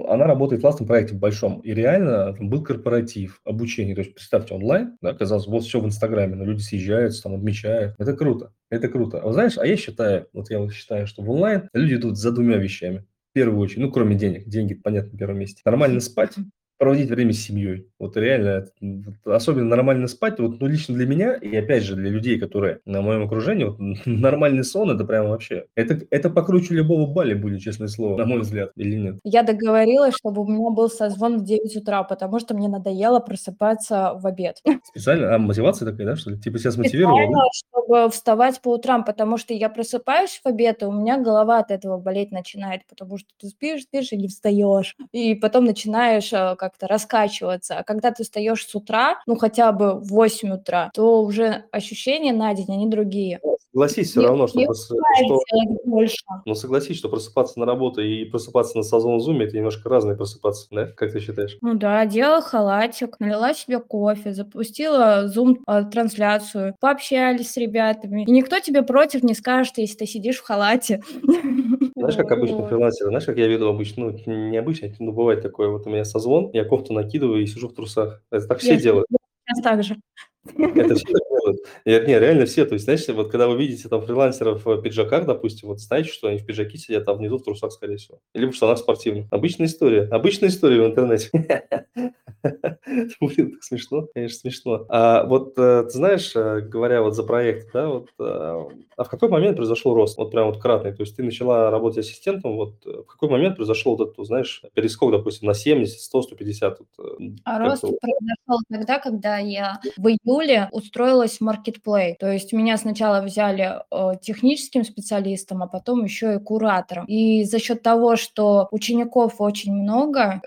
S1: она работает в классном проекте, большом. И реально там был корпоратив, обучение. То есть, представьте, онлайн, да, казалось, вот все в Инстаграме, но люди съезжаются, там, отмечают. Это круто. Это круто. А знаешь, а я считаю, вот я вот считаю, что в онлайн люди идут за двумя вещами первую очередь, ну, кроме денег. Деньги, понятно, на первом месте. Нормально спать, проводить время с семьей. Вот реально, особенно нормально спать, вот, ну, лично для меня, и опять же для людей, которые на моем окружении, вот, нормальный сон, это прям вообще, это, это покруче любого бали будет, честное слово, на мой взгляд, или нет?
S2: Я договорилась, чтобы у меня был созвон в 9 утра, потому что мне надоело просыпаться в обед.
S1: Специально? А, мотивация такая, да, что ли? Типа себя смотивировала,
S2: да? чтобы вставать по утрам, потому что я просыпаюсь в обед, и у меня голова от этого болеть начинает, потому что ты спишь, спишь и не встаешь, и потом начинаешь а, как-то раскачиваться. А когда ты встаешь с утра, ну хотя бы в 8 утра, то уже ощущения на день, они другие.
S1: согласись все равно, что, прос что
S2: больше.
S1: Ну, согласись, что просыпаться на работу и просыпаться на созвон в "Зуме"- это немножко разные просыпаться, да? Как ты считаешь?
S2: Ну да, одела халатик, налила себе кофе, запустила Zoom, а, трансляцию, пообщались с ребятами. И никто тебе против не скажет, если ты сидишь в халате.
S1: Знаешь, как обычно фрилансеры, знаешь, как я веду обычно, ну, не обычно, ну, бывает такое, вот у меня созвон, я кофту накидываю и сижу в трусах. Это так все
S2: Я
S1: делают.
S2: сейчас так же.
S1: Это все делают. Нет, не, реально все. То есть, знаешь, вот когда вы видите там фрилансеров в пиджаках, допустим, вот знаете, что они в пиджаке сидят, а внизу в трусах, скорее всего. Либо в штанах спортивных. Обычная история. Обычная история в интернете. Блин, так смешно, конечно, смешно. А вот э, ты знаешь, э, говоря вот за проект, да, вот, э, а в какой момент произошел рост? Вот прям вот кратный. То есть ты начала работать ассистентом, вот э, в какой момент произошел вот этот, знаешь, перескок, допустим, на 70, 100, 150? Вот,
S2: А рост
S1: это вот?
S2: произошел тогда, когда я в июле устроилась в Marketplace. То есть меня сначала взяли техническим специалистом, а потом еще и куратором. И за счет того, что учеников очень много,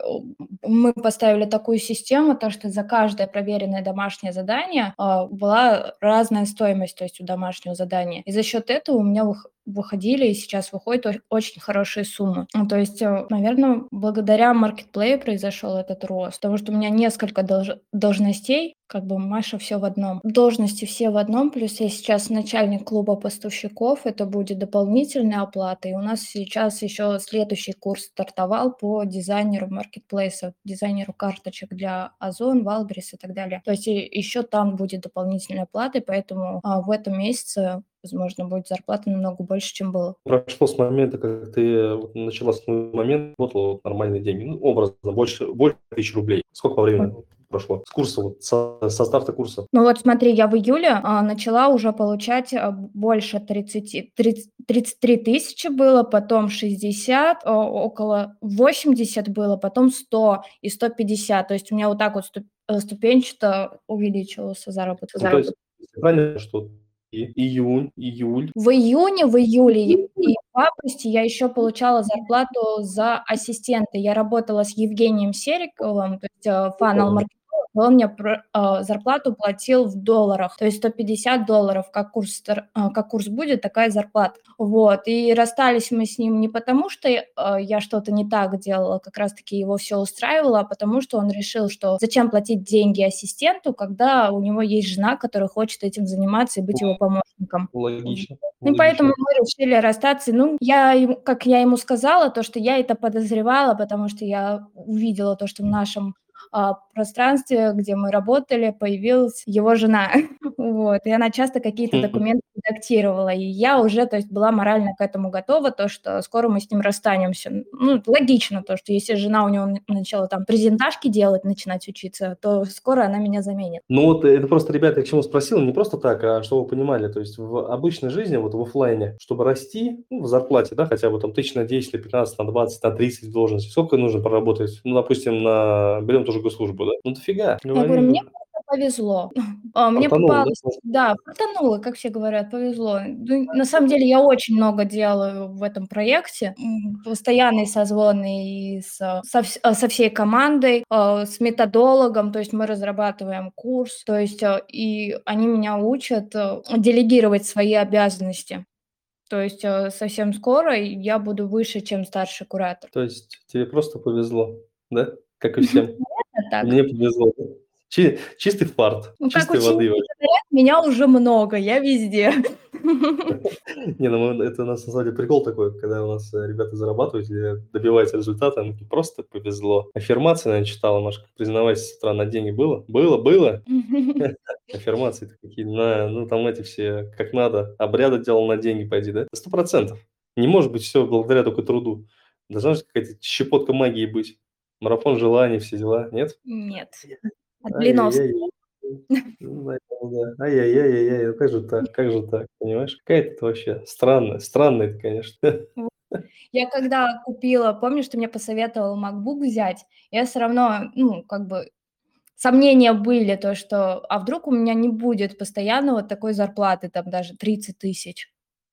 S2: мы поставили такую систему, то что за каждое проверенное домашнее задание э, была разная стоимость, то есть у домашнего задания. И за счет этого у меня вых- выходили и сейчас выходят очень хорошие суммы. Ну, То есть, наверное, благодаря маркетплею произошел этот рост, потому что у меня несколько долж- должностей, как бы Маша все в одном. Должности все в одном, плюс я сейчас начальник клуба поставщиков, это будет дополнительная оплата, и у нас сейчас еще следующий курс стартовал по дизайнеру маркетплейсов, дизайнеру карточек для Озон, Валберис и так далее. То есть еще там будет дополнительная оплата, и поэтому а, в этом месяце возможно, будет зарплата намного больше, чем было.
S1: Прошло с момента, как ты начала с момента, работала нормальные деньги, ну, образно, больше, больше тысячи рублей. Сколько по времени прошло? С курса, вот, со, со старта курса?
S2: Ну вот смотри, я в июле а, начала уже получать а, больше 30, 30, 33 тысячи было, потом 60, а, около 80 было, потом 100 и 150. То есть у меня вот так вот ступ, ступенчато увеличивался заработок.
S1: Ну, то есть, правильно, что и июнь, июль.
S2: В июне, в июле и в августе я еще получала зарплату за ассистента. Я работала с Евгением Сериковым, то есть фанал маркетинг он мне а, зарплату платил в долларах, то есть 150 долларов, как курс, а, как курс будет, такая зарплата. Вот, и расстались мы с ним не потому, что а, я что-то не так делала, как раз-таки его все устраивало, а потому что он решил, что зачем платить деньги ассистенту, когда у него есть жена, которая хочет этим заниматься и быть его помощником.
S1: Логично.
S2: Ну, поэтому мы решили расстаться. Ну, я, как я ему сказала, то, что я это подозревала, потому что я увидела то, что в нашем пространстве, где мы работали, появилась его жена. вот, и она часто какие-то документы редактировала, и я уже, то есть, была морально к этому готова, то, что скоро мы с ним расстанемся. Ну, логично то, что если жена у него начала там презентажки делать, начинать учиться, то скоро она меня заменит.
S1: Ну, вот это просто, ребята, я к чему спросил, не просто так, а чтобы вы понимали, то есть в обычной жизни, вот в офлайне, чтобы расти ну, в зарплате, да, хотя бы там тысяч на 10, на 15, на 20, на 30 должностей, сколько нужно проработать? Ну, допустим, на, берем тоже госслужбу, да? Ну, дофига.
S2: Я говорю, мне повезло. А, мне попалось, да, фартануло, как все говорят, повезло. Ну, на самом деле я очень много делаю в этом проекте. Постоянные созвоны и со, со, а, со всей командой, а, с методологом, то есть мы разрабатываем курс, то есть а, и они меня учат делегировать свои обязанности. То есть совсем скоро я буду выше, чем старший куратор.
S1: То есть тебе просто повезло, да? Как и всем.
S2: Так.
S1: Мне повезло. Чи- чистый фарт,
S2: Ну, как
S1: чистой воды.
S2: говорят, меня уже много, я везде.
S1: Не, ну это у нас на самом деле прикол такой, когда у нас э, ребята зарабатывают или добиваются результата, они такие, просто повезло. Аффирмации, наверное, читала, Машка, признавайся, с утра на деньги было? Было, было. Аффирмации такие, на, ну там эти все, как надо, обряды делал на деньги, пойди, да? Сто процентов. Не может быть все благодаря только труду. Должна же какая-то щепотка магии быть. Марафон желаний, все дела, нет?
S2: Нет. От блинов.
S1: Ай-яй-яй. Ну. Ай-яй-яй-яй, ну как же так, как же так, понимаешь? Какая это вообще странная, странная это, конечно.
S2: Я когда купила, помнишь, ты мне посоветовал MacBook взять, я все равно, ну, как бы, сомнения были, то, что, а вдруг у меня не будет постоянно вот такой зарплаты, там даже 30 тысяч.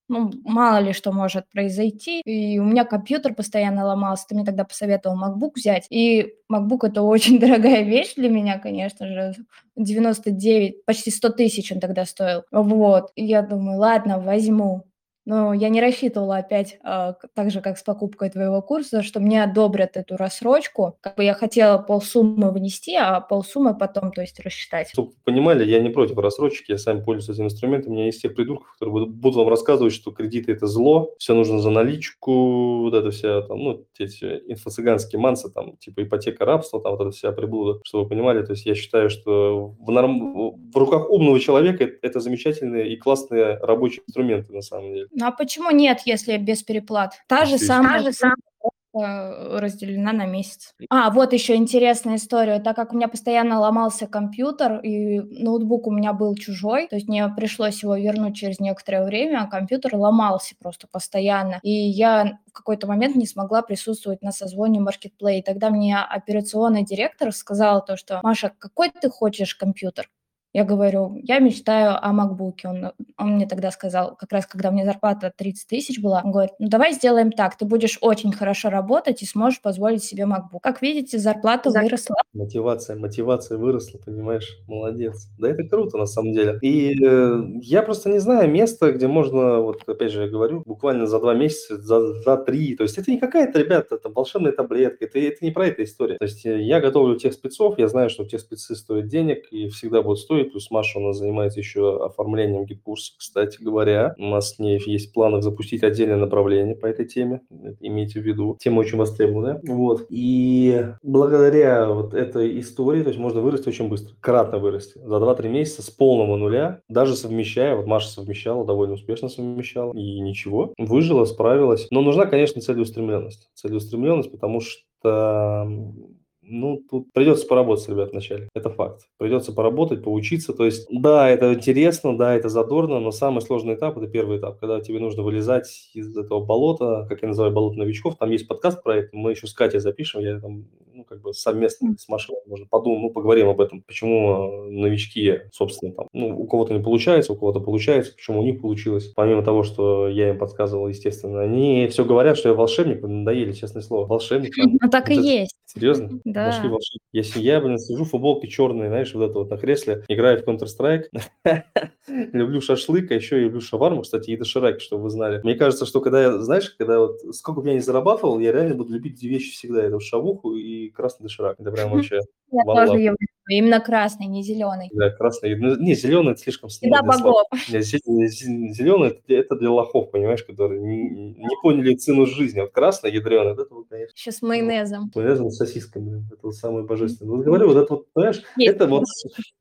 S2: Ну, мало ли что может произойти. И у меня компьютер постоянно ломался. Ты мне тогда посоветовал MacBook взять. И MacBook это очень дорогая вещь для меня, конечно же. 99, почти 100 тысяч он тогда стоил. Вот. И я думаю, ладно, возьму. Но я не рассчитывала опять, а, так же, как с покупкой твоего курса, что мне одобрят эту рассрочку. Как бы я хотела полсуммы внести, а полсуммы потом, то есть, рассчитать.
S1: Чтобы вы понимали, я не против рассрочки, я сам пользуюсь этим инструментом. У меня есть те придурков, которые будут вам рассказывать, что кредиты – это зло, все нужно за наличку, вот это вся, там, ну, эти инфо-цыганские мансы, там, типа ипотека, рабство, там, вот это вся приблуда, чтобы вы понимали. То есть я считаю, что в, норм... в руках умного человека это замечательные и классные рабочие инструменты, на самом деле.
S2: Ну а почему нет, если без переплат? Та же самая, же самая разделена на месяц. А, вот еще интересная история. Так как у меня постоянно ломался компьютер, и ноутбук у меня был чужой, то есть мне пришлось его вернуть через некоторое время, а компьютер ломался просто постоянно. И я в какой-то момент не смогла присутствовать на созвоне Marketplace. Тогда мне операционный директор сказал то, что «Маша, какой ты хочешь компьютер?» Я говорю, я мечтаю о макбуке. Он, он мне тогда сказал, как раз когда у меня зарплата 30 тысяч была, он говорит, ну давай сделаем так, ты будешь очень хорошо работать и сможешь позволить себе макбук. Как видите, зарплата За... выросла.
S1: Мотивация, мотивация выросла, понимаешь? Молодец. Да это круто на самом деле. И э, я просто не знаю места, где можно, вот опять же я говорю, буквально за два месяца, за, за три. То есть это не какая-то, ребята, там волшебная таблетка, это, это не про эту историю. То есть я готовлю тех спецов, я знаю, что те спецы стоят денег и всегда будут стоить истории, плюс Маша у нас занимается еще оформлением GetCourse а, кстати говоря. У нас с ней есть в планах запустить отдельное направление по этой теме, имейте в виду. Тема очень востребованная. Вот. И благодаря вот этой истории, то есть можно вырасти очень быстро, кратно вырасти. За 2-3 месяца с полного нуля, даже совмещая, вот Маша совмещала, довольно успешно совмещала, и ничего, выжила, справилась. Но нужна, конечно, целеустремленность. Целеустремленность, потому что ну, тут придется поработать, ребят, вначале. Это факт. Придется поработать, поучиться. То есть, да, это интересно, да, это задорно, но самый сложный этап – это первый этап, когда тебе нужно вылезать из этого болота, как я называю, болото новичков. Там есть подкаст про это, мы еще с Катей запишем, я там, ну, как бы совместно с Машей, можно подумать, ну, поговорим об этом, почему новички, собственно, там, ну, у кого-то не получается, у кого-то получается, почему у них получилось. Помимо того, что я им подсказывал, естественно, они все говорят, что я волшебник, надоели, честное слово, волшебник.
S2: Ну, так и есть.
S1: Серьезно?
S2: Да. Нашли
S1: волшебники. Если я, блин, сижу в футболке черной, знаешь, вот это вот на кресле, играю в Counter-Strike, люблю шашлык, а еще люблю шаварму, кстати, и дошираки, чтобы вы знали. Мне кажется, что когда я, знаешь, когда вот сколько бы я не зарабатывал, я реально буду любить две вещи всегда. Это шавуху и красный доширак. Это прям вообще
S2: Я тоже ее Именно красный, не зеленый.
S1: Да, красный. Ну, не, зеленый это слишком
S2: Да, богов.
S1: Зеленый это, для лохов, понимаешь, которые не, не поняли цену жизни. Вот красный, ядреный, это вот, конечно.
S2: Еще с майонезом.
S1: Ну, майонезом с сосисками. Это вот самое божественное. Вот говорю, вот это вот, понимаешь, Есть. это вот...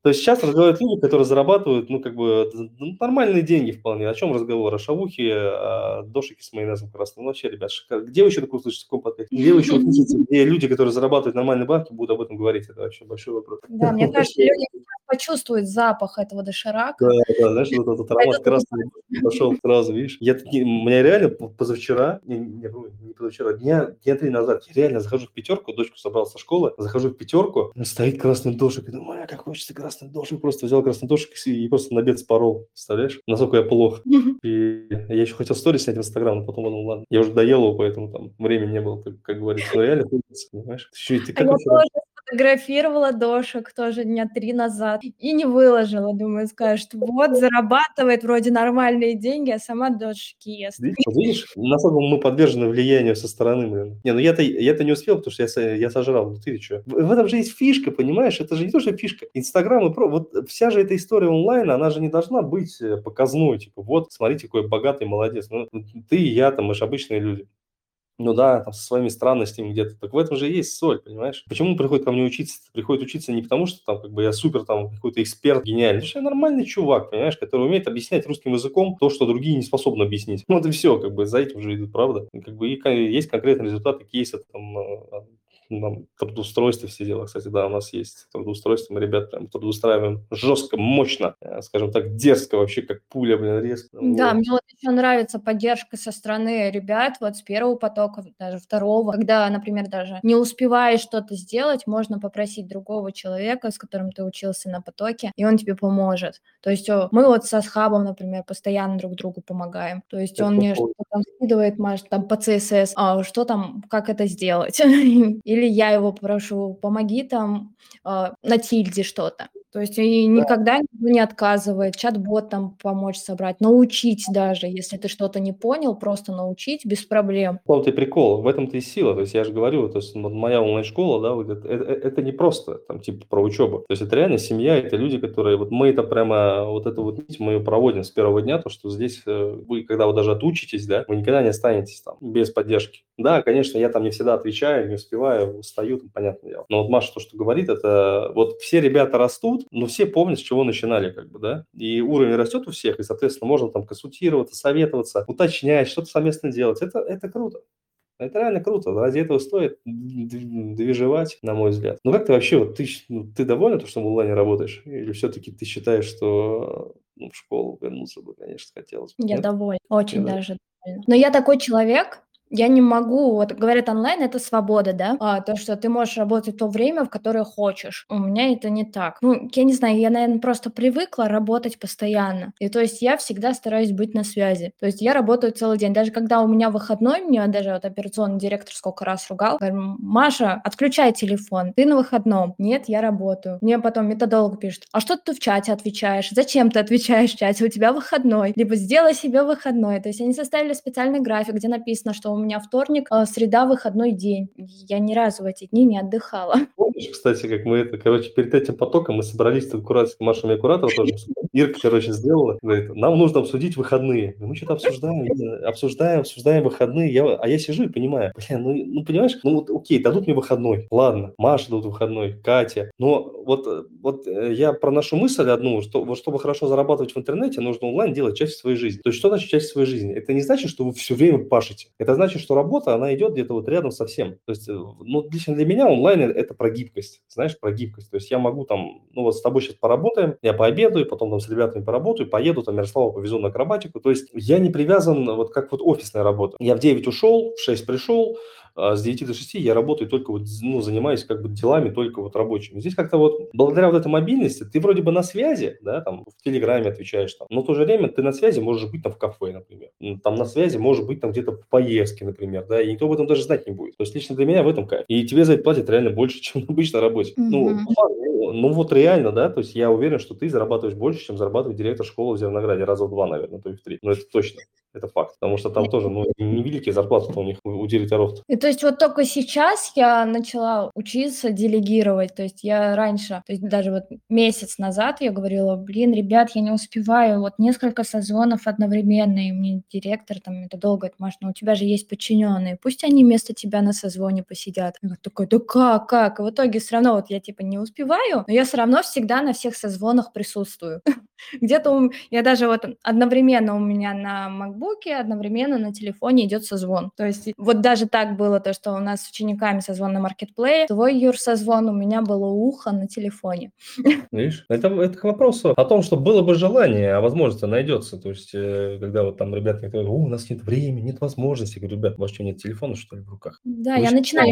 S1: То есть сейчас разговаривают люди, которые зарабатывают, ну, как бы, ну, нормальные деньги вполне. О чем разговор? О шавухе, о дошике с майонезом красным. Ну, вообще, ребят, шикарно. Где вы еще такое слышите в каком подкасте? Где вы еще услышите, где люди, которые зарабатывают нормальные бабки, будут об этом говорить? Это вообще большой вопрос.
S2: Да, мне кажется, люди почувствуют запах этого доширака.
S1: Да, да, знаешь, вот этот аромат красный пошел сразу, видишь. Я, у меня реально позавчера, не, не, не позавчера, дня, дня три назад, я реально захожу в пятерку, дочку собрал со школы, захожу в пятерку, стоит красный дошик, и думаю, как хочется красный дошик, просто взял красный дошик и, просто на обед спорол, представляешь, насколько я плох. И я еще хотел сторис снять в Инстаграм, но потом подумал, ладно, я уже доел его, поэтому там времени не было, как, говорится, но реально, понимаешь? Еще, ты, как
S2: а я тоже фотографировала дошек тоже дня три назад и не выложила. Думаю, скажет, вот, зарабатывает вроде нормальные деньги, а сама дошки ест.
S1: Видишь, видишь насколько мы подвержены влиянию со стороны, блин. Не, ну я-то я-то не успел, потому что я, я сожрал. Ну ты что? В, в этом же есть фишка, понимаешь? Это же не то, что фишка. Инстаграм и про... Вот вся же эта история онлайн, она же не должна быть э, показной. Типа, вот, смотрите, какой богатый молодец. Ну, ты и я, там, мы же обычные люди ну да, там, со своими странностями где-то. Так в этом же есть соль, понимаешь? Почему приходит ко мне учиться? Приходит учиться не потому, что там как бы я супер там какой-то эксперт гениальный, потому я нормальный чувак, понимаешь, который умеет объяснять русским языком то, что другие не способны объяснить. Вот и все, как бы за этим же идут, правда? Как бы и есть конкретные результаты кейса там нам трудоустройство, все дела. Кстати, да, у нас есть трудоустройство, мы ребят прям трудоустраиваем жестко, мощно, э, скажем так, дерзко вообще, как пуля, блин, резко.
S2: Да, вот. мне вот еще нравится поддержка со стороны ребят, вот с первого потока, даже второго, когда, например, даже не успеваешь что-то сделать, можно попросить другого человека, с которым ты учился на потоке, и он тебе поможет. То есть мы вот со Схабом, например, постоянно друг другу помогаем. То есть он мне что-то там скидывает, Маш, там по CSS, а что там, как это сделать? Или я его прошу, помоги там а, на тильде что-то. То есть и никогда никто не отказывает, чат-бот там помочь собрать, научить даже, если ты что-то не понял, просто научить без проблем.
S1: Вот и прикол, в этом-то и сила. То есть я же говорю, то есть моя онлайн-школа, да, вот это, это, это не просто там типа про учебу. То есть это реально семья, это люди, которые, вот мы это прямо, вот это вот мы проводим с первого дня, то, что здесь э, вы, когда вы даже отучитесь, да, вы никогда не останетесь там без поддержки. Да, конечно, я там не всегда отвечаю, не успеваю, устаю, там, понятное дело. Но вот Маша то, что говорит, это вот все ребята растут, но все помнят, с чего начинали, как бы, да, и уровень растет у всех, и, соответственно, можно там консультироваться, советоваться, уточнять, что-то совместно делать. Это, это круто. Это реально круто. Ради этого стоит движевать, на мой взгляд. Ну как ты вообще, вот ты, ну, ты довольна, то, что в онлайне работаешь? Или все-таки ты считаешь, что ну, в школу вернуться бы, конечно, хотелось?
S2: Я довольна, очень Я даже довольна. Но я такой человек, я не могу, вот говорят, онлайн это свобода, да, а, то, что ты можешь работать то время, в которое хочешь. У меня это не так. Ну, я не знаю, я, наверное, просто привыкла работать постоянно. И то есть я всегда стараюсь быть на связи. То есть я работаю целый день. Даже когда у меня выходной, мне даже вот операционный директор сколько раз ругал, говорю, Маша, отключай телефон, ты на выходном. Нет, я работаю. Мне потом методолог пишет, а что ты в чате отвечаешь? Зачем ты отвечаешь в чате? У тебя выходной. Либо сделай себе выходной. То есть они составили специальный график, где написано, что у меня вторник, а, среда, выходной день. Я ни разу в эти дни не отдыхала.
S1: Помнишь, кстати, как мы это, короче, перед этим потоком мы собрались тут аккурат с Машей Куратор тоже. Ирка, короче, сделала. Говорит, нам нужно обсудить выходные. Мы что-то обсуждаем, обсуждаем, обсуждаем выходные. Я, а я сижу и понимаю, бля, ну, ну понимаешь, ну вот окей, дадут мне выходной. Ладно, Маша дадут выходной, Катя. Но вот, вот э, я проношу мысль одну, что вот чтобы хорошо зарабатывать в интернете, нужно онлайн делать часть своей жизни. То есть что значит часть своей жизни? Это не значит, что вы все время пашете. Это значит, значит, что работа, она идет где-то вот рядом со всем. То есть, э, ну, лично для меня онлайн – это про гибкость, знаешь, про гибкость. То есть я могу там, ну, вот с тобой сейчас поработаем, я пообедаю, потом там с ребятами поработаю, поеду, там Ярослава повезу на акробатику. То есть я не привязан, вот как вот офисная работа. Я в 9 ушел, в 6 пришел, с 9 до 6 я работаю только вот, ну, занимаюсь как бы делами только вот рабочими. Здесь как-то вот благодаря вот этой мобильности ты вроде бы на связи, да, там в Телеграме отвечаешь там, но в то же время ты на связи можешь быть там в кафе, например. Там на связи может быть там где-то в поездке, например, да, и никто об этом даже знать не будет. То есть лично для меня в этом кайф. И тебе за это платят реально больше, чем на обычной работе. Mm-hmm. Ну, ну вот реально, да, то есть я уверен, что ты зарабатываешь больше, чем зарабатывает директор школы в Зернограде, раза в два, наверное, то и в три. Но это точно. Это факт, потому что там тоже ну, невеликие зарплаты у них у директоров.
S2: И то есть вот только сейчас я начала учиться делегировать, то есть я раньше, то есть даже вот месяц назад я говорила, блин, ребят, я не успеваю, вот несколько созвонов одновременно, и мне директор там это долго говорит, Маш, ну у тебя же есть подчиненные, пусть они вместо тебя на созвоне посидят. Я такой, да как, как? И в итоге все равно вот я типа не успеваю, но я все равно всегда на всех созвонах присутствую. Где-то я даже вот одновременно у меня на MacBook, одновременно на телефоне идет созвон. То есть вот даже так было то, что у нас с учениками созвон на маркетплее, твой Юр созвон, у меня было ухо на телефоне.
S1: Видишь, это, это к вопросу о том, что было бы желание, а возможность найдется. То есть, э, когда вот там ребята говорят, у нас нет времени, нет возможности, я говорю, ребят, у вас что, нет телефона, что ли, в руках?
S2: Да, Вы я начинаю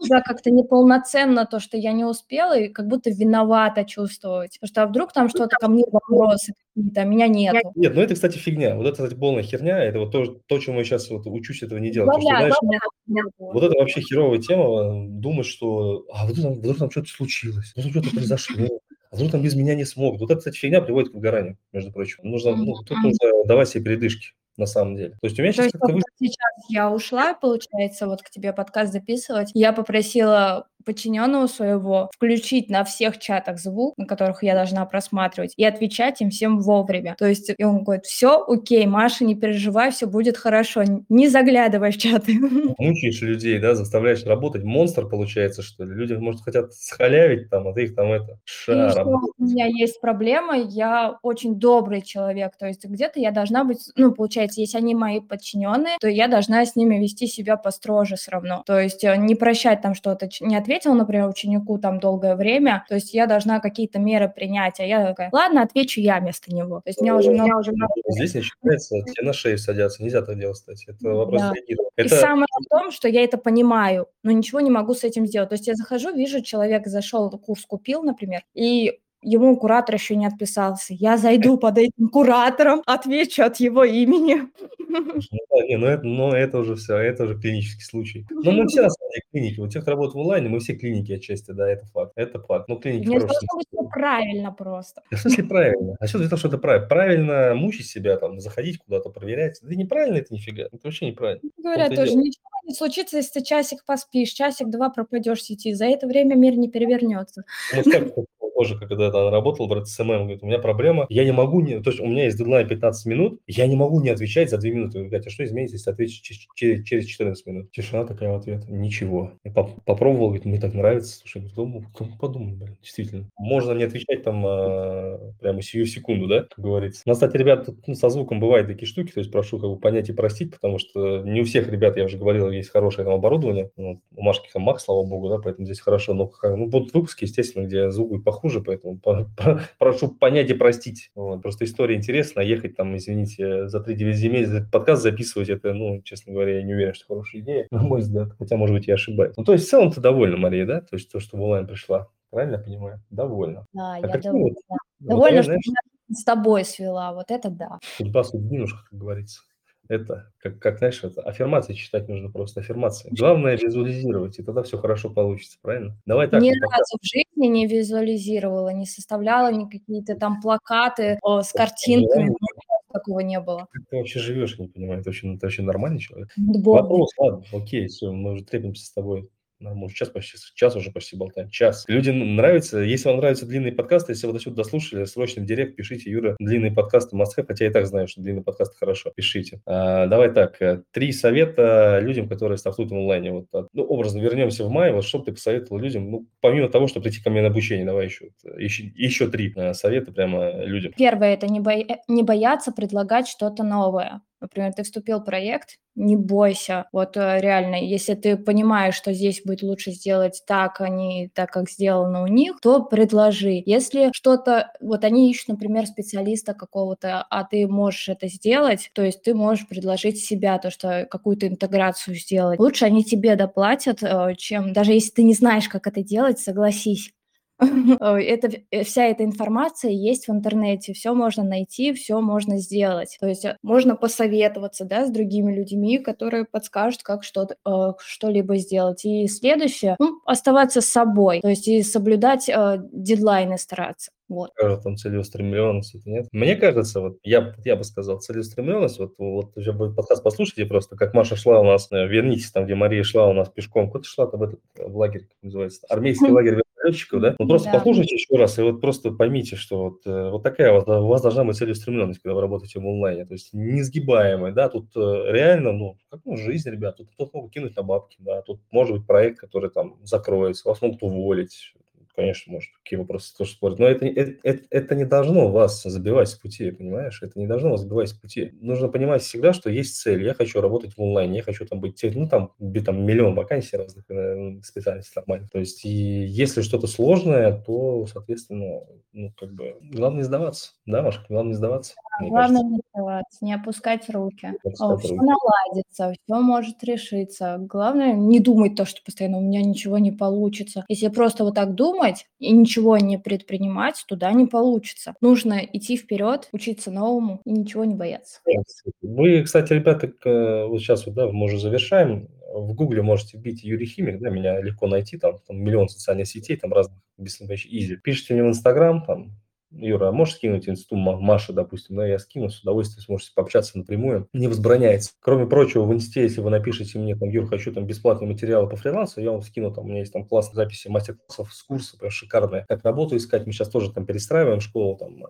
S2: себя как-то неполноценно то, что я не успела, и как будто виновата чувствовать. Потому что а вдруг там что-то ко мне вопросы какие-то, меня нету.
S1: Нет, ну это, кстати, фигня. Вот это, кстати, полная херня. Это вот то, то чему я сейчас вот учусь этого не делать. Главное, что, знаешь, главное, вот это вообще херовая тема, думать, что а вдруг там, вдруг там что-то случилось, вдруг что-то произошло, а вдруг там без меня не смогут. Вот эта, кстати, фигня приводит к выгоранию, между прочим. Нужно, ну, тут нужно давать себе передышки на самом деле. То есть у меня сейчас
S2: как-то... Сейчас я ушла, получается, вот к тебе подкаст записывать. Я попросила подчиненного своего включить на всех чатах звук, на которых я должна просматривать, и отвечать им всем вовремя. То есть и он говорит, все, окей, Маша, не переживай, все будет хорошо, не заглядывай в чаты.
S1: Мучаешь людей, да, заставляешь работать. Монстр получается, что ли? Люди, может, хотят схалявить там, а ты их там это,
S2: ша, У меня есть проблема, я очень добрый человек, то есть где-то я должна быть, ну, получается, если они мои подчиненные, то я должна с ними вести себя построже все равно. То есть э, не прощать там что-то, не ответил, например, ученику там долгое время, то есть я должна какие-то меры принять, а я такая, ладно, отвечу я вместо него. То есть меня уже много... Уже много...
S1: Здесь не считается, тебе на шею садятся, нельзя так делать, кстати. Это вопрос да.
S2: Это... И самое в том, что я это понимаю, но ничего не могу с этим сделать. То есть я захожу, вижу, человек зашел, курс купил, например, и ему куратор еще не отписался. Я зайду под этим куратором, отвечу от его имени.
S1: Ну, не, ну, это, ну это уже все, это уже клинический случай. Но мы все на самом деле клиники. У тех, кто работает в онлайне, мы все клиники отчасти, да, это факт. Это факт. Ну, клиники
S2: Мне должно быть все правильно просто.
S1: В смысле правильно? А что для того, что это правильно? Правильно мучить себя, там, заходить куда-то, проверять. Да неправильно это нифига. Это вообще неправильно.
S2: Говорят тоже, ничего не случится, если ты часик поспишь, часик-два пропадешь в сети. За это время мир не перевернется.
S1: Ну, как тоже, когда там работал в РТСМ, говорит, у меня проблема, я не могу, не, то есть у меня есть дедлайн 15 минут, я не могу не отвечать за 2 минуты. Говорите, а что изменится, если ответить через, через 14 минут? Тишина такая в ответ. Ничего. Я попробовал, говорит, мне так нравится. Слушай, кто подумал, блин, действительно. Можно не отвечать там а, прямо сию секунду, да, как говорится. Но, кстати, ребят, тут, ну, со звуком бывают такие штуки, то есть прошу как бы понять и простить, потому что не у всех ребят, я уже говорил, есть хорошее там оборудование. Ну, у Машки там Мак, слава богу, да, поэтому здесь хорошо. Но ну, будут выпуски, естественно, где звук будет похуже, хуже, поэтому прошу понять и простить. Вот. Просто история интересная, ехать там, извините, за 3-9 земель подкаст записывать, это, ну, честно говоря, я не уверен, что хорошая идея, на мой взгляд, хотя, может быть, я ошибаюсь. Ну, то есть, в целом ты довольна, Мария, да? То есть, то, что в онлайн пришла, правильно я понимаю? Довольна.
S2: Да, а я довольна. Вот, довольна, вот, что знаешь, с тобой свела, вот это да.
S1: Судьба судьбинушка, как говорится это, как, как знаешь, это аффирмации читать нужно просто, аффирмации. Главное визуализировать, и тогда все хорошо получится, правильно?
S2: Давай так. Ни разу пока... в жизни не визуализировала, не составляла ни какие-то там плакаты о, с картинками. Такого не было.
S1: Как ты вообще живешь, не понимаю, это очень, это очень нормальный человек. Вопрос, ладно, окей, все, мы уже трепимся с тобой мы час почти, час уже почти болтаем, час. Людям нравится, если вам нравятся длинные подкасты, если вы до сюда дослушали, срочно в директ пишите, Юра, длинные подкасты must хотя я и так знаю, что длинные подкасты хорошо, пишите. А, давай так, э, три совета людям, которые стартуют в онлайне. Вот, ну, образно вернемся в мае, вот что ты посоветовал людям, ну, помимо того, чтобы прийти ко мне на обучение, давай еще, еще, еще три э, совета прямо людям.
S2: Первое, это не, бо... не бояться предлагать что-то новое. Например, ты вступил в проект, не бойся. Вот э, реально, если ты понимаешь, что здесь будет лучше сделать так, а не так, как сделано у них, то предложи. Если что-то, вот они ищут, например, специалиста какого-то, а ты можешь это сделать, то есть ты можешь предложить себя, то, что какую-то интеграцию сделать. Лучше они тебе доплатят, э, чем даже если ты не знаешь, как это делать, согласись. Это, э, вся эта информация есть в интернете, все можно найти, все можно сделать. То есть э, можно посоветоваться да, с другими людьми, которые подскажут, как что-то, э, что-либо сделать. И следующее, ну, оставаться с собой, то есть и соблюдать э, дедлайны стараться. Вот.
S1: Кажется, там целеустремленность, это нет. Мне кажется, вот я, я бы сказал, целеустремленность, вот, вот уже будет подкаст послушайте просто, как Маша шла у нас, вернитесь там, где Мария шла у нас пешком, куда ты шла там в этот в лагерь, как называется, армейский лагерь летчиков, да? Ну, просто да. послушайте еще раз, и вот просто поймите, что вот, э, вот такая вот, у вас должна быть целеустремленность, когда вы работаете в онлайне, то есть несгибаемая, да, тут э, реально, ну, как ну, жизнь, ребят, тут кто могут кинуть на бабки, да, тут может быть проект, который там закроется, вас могут уволить, конечно, может, какие вопросы тоже спорят. Но это, это, это, это не должно вас забивать с пути, понимаешь? Это не должно вас забивать с пути. Нужно понимать всегда, что есть цель. Я хочу работать в онлайне, я хочу там быть, ну, там, там миллион вакансий разных э, специальностей нормально. То есть, и если что-то сложное, то, соответственно, ну, как бы, главное не сдаваться. Да, Маша, главное не сдаваться.
S2: Главное кажется. не сдаваться, не опускать руки. Не опускать все руки. наладится, все может решиться. Главное не думать то, что постоянно у меня ничего не получится. Если просто вот так думать и ничего не предпринимать, туда не получится. Нужно идти вперед, учиться новому и ничего не бояться.
S1: Вы, кстати, ребята, вот сейчас вот, да, мы уже завершаем. В Гугле можете бить Юрий Химик, да, меня легко найти, там, там миллион социальных сетей, там разных, без изи. Пишите мне в Инстаграм, там, Юра, а можешь скинуть инсту Маши, допустим, да, я скину, с удовольствием сможете пообщаться напрямую, не возбраняется. Кроме прочего, в инсте, если вы напишите мне, там, Юр, хочу там бесплатные материалы по фрилансу, я вам скину, там, у меня есть там классные записи мастер-классов с курса, прям шикарные, как работу искать, мы сейчас тоже там перестраиваем школу, там,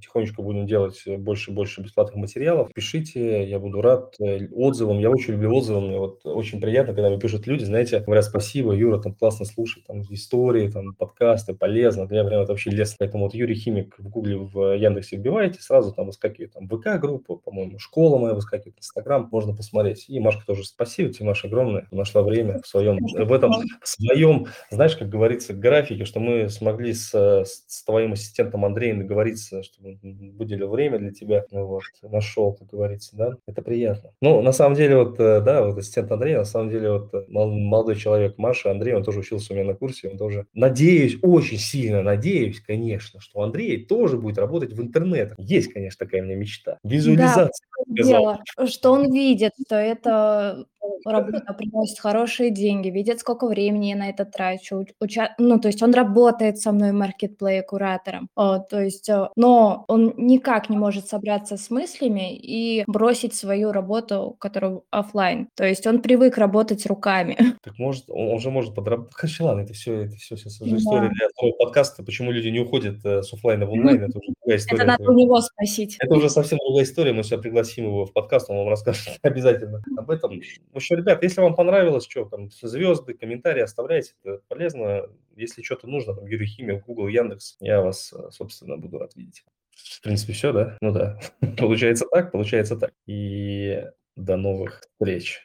S1: потихонечку будем делать больше и больше бесплатных материалов. Пишите, я буду рад э, отзывам. Я очень люблю отзывы. Мне вот очень приятно, когда мне пишут люди, знаете, говорят, спасибо, Юра, там классно слушать, там истории, там подкасты, полезно. Для меня прям это вообще лестно. Поэтому вот Юрий Химик в Гугле, в Яндексе вбиваете, сразу там выскакивает там ВК-группа, по-моему, школа моя выскакивает, Инстаграм, можно посмотреть. И Машка тоже спасибо тебе, Маша, огромное. Нашла время в своем, в этом, в своем, знаешь, как говорится, графике, что мы смогли с, с твоим ассистентом Андреем договориться, чтобы выделил время для тебя, ну вот, нашел, как говорится, да, это приятно. Ну, на самом деле, вот, э, да, вот ассистент Андрей, на самом деле, вот, э, молодой человек Маша, Андрей, он тоже учился у меня на курсе, он тоже, надеюсь, очень сильно надеюсь, конечно, что Андрей тоже будет работать в интернете. Есть, конечно, такая у меня мечта. Визуализация.
S2: Да, дело, что он видит, что это работа приносит хорошие деньги, видит, сколько времени я на это трачу. Уча... Ну, то есть он работает со мной маркетплей-куратором. То есть, э, но он никак не может собраться с мыслями и бросить свою работу, которую офлайн. То есть он привык работать руками.
S1: Так может, он уже может подработать. Короче, ладно, это все, это все сейчас уже да. история для подкаста, почему люди не уходят э, с офлайна в онлайн, это уже другая история.
S2: Это надо у него спросить.
S1: Это уже совсем другая история, мы сейчас пригласим его в подкаст, он вам расскажет обязательно об этом. В общем, ребят, если вам понравилось, что там, звезды, комментарии оставляйте, это полезно. Если что-то нужно, там, Юрий Химия, Google, Яндекс, я вас, э, собственно, буду рад видеть. В принципе, все, да? Ну да. получается так, получается так. И до новых встреч.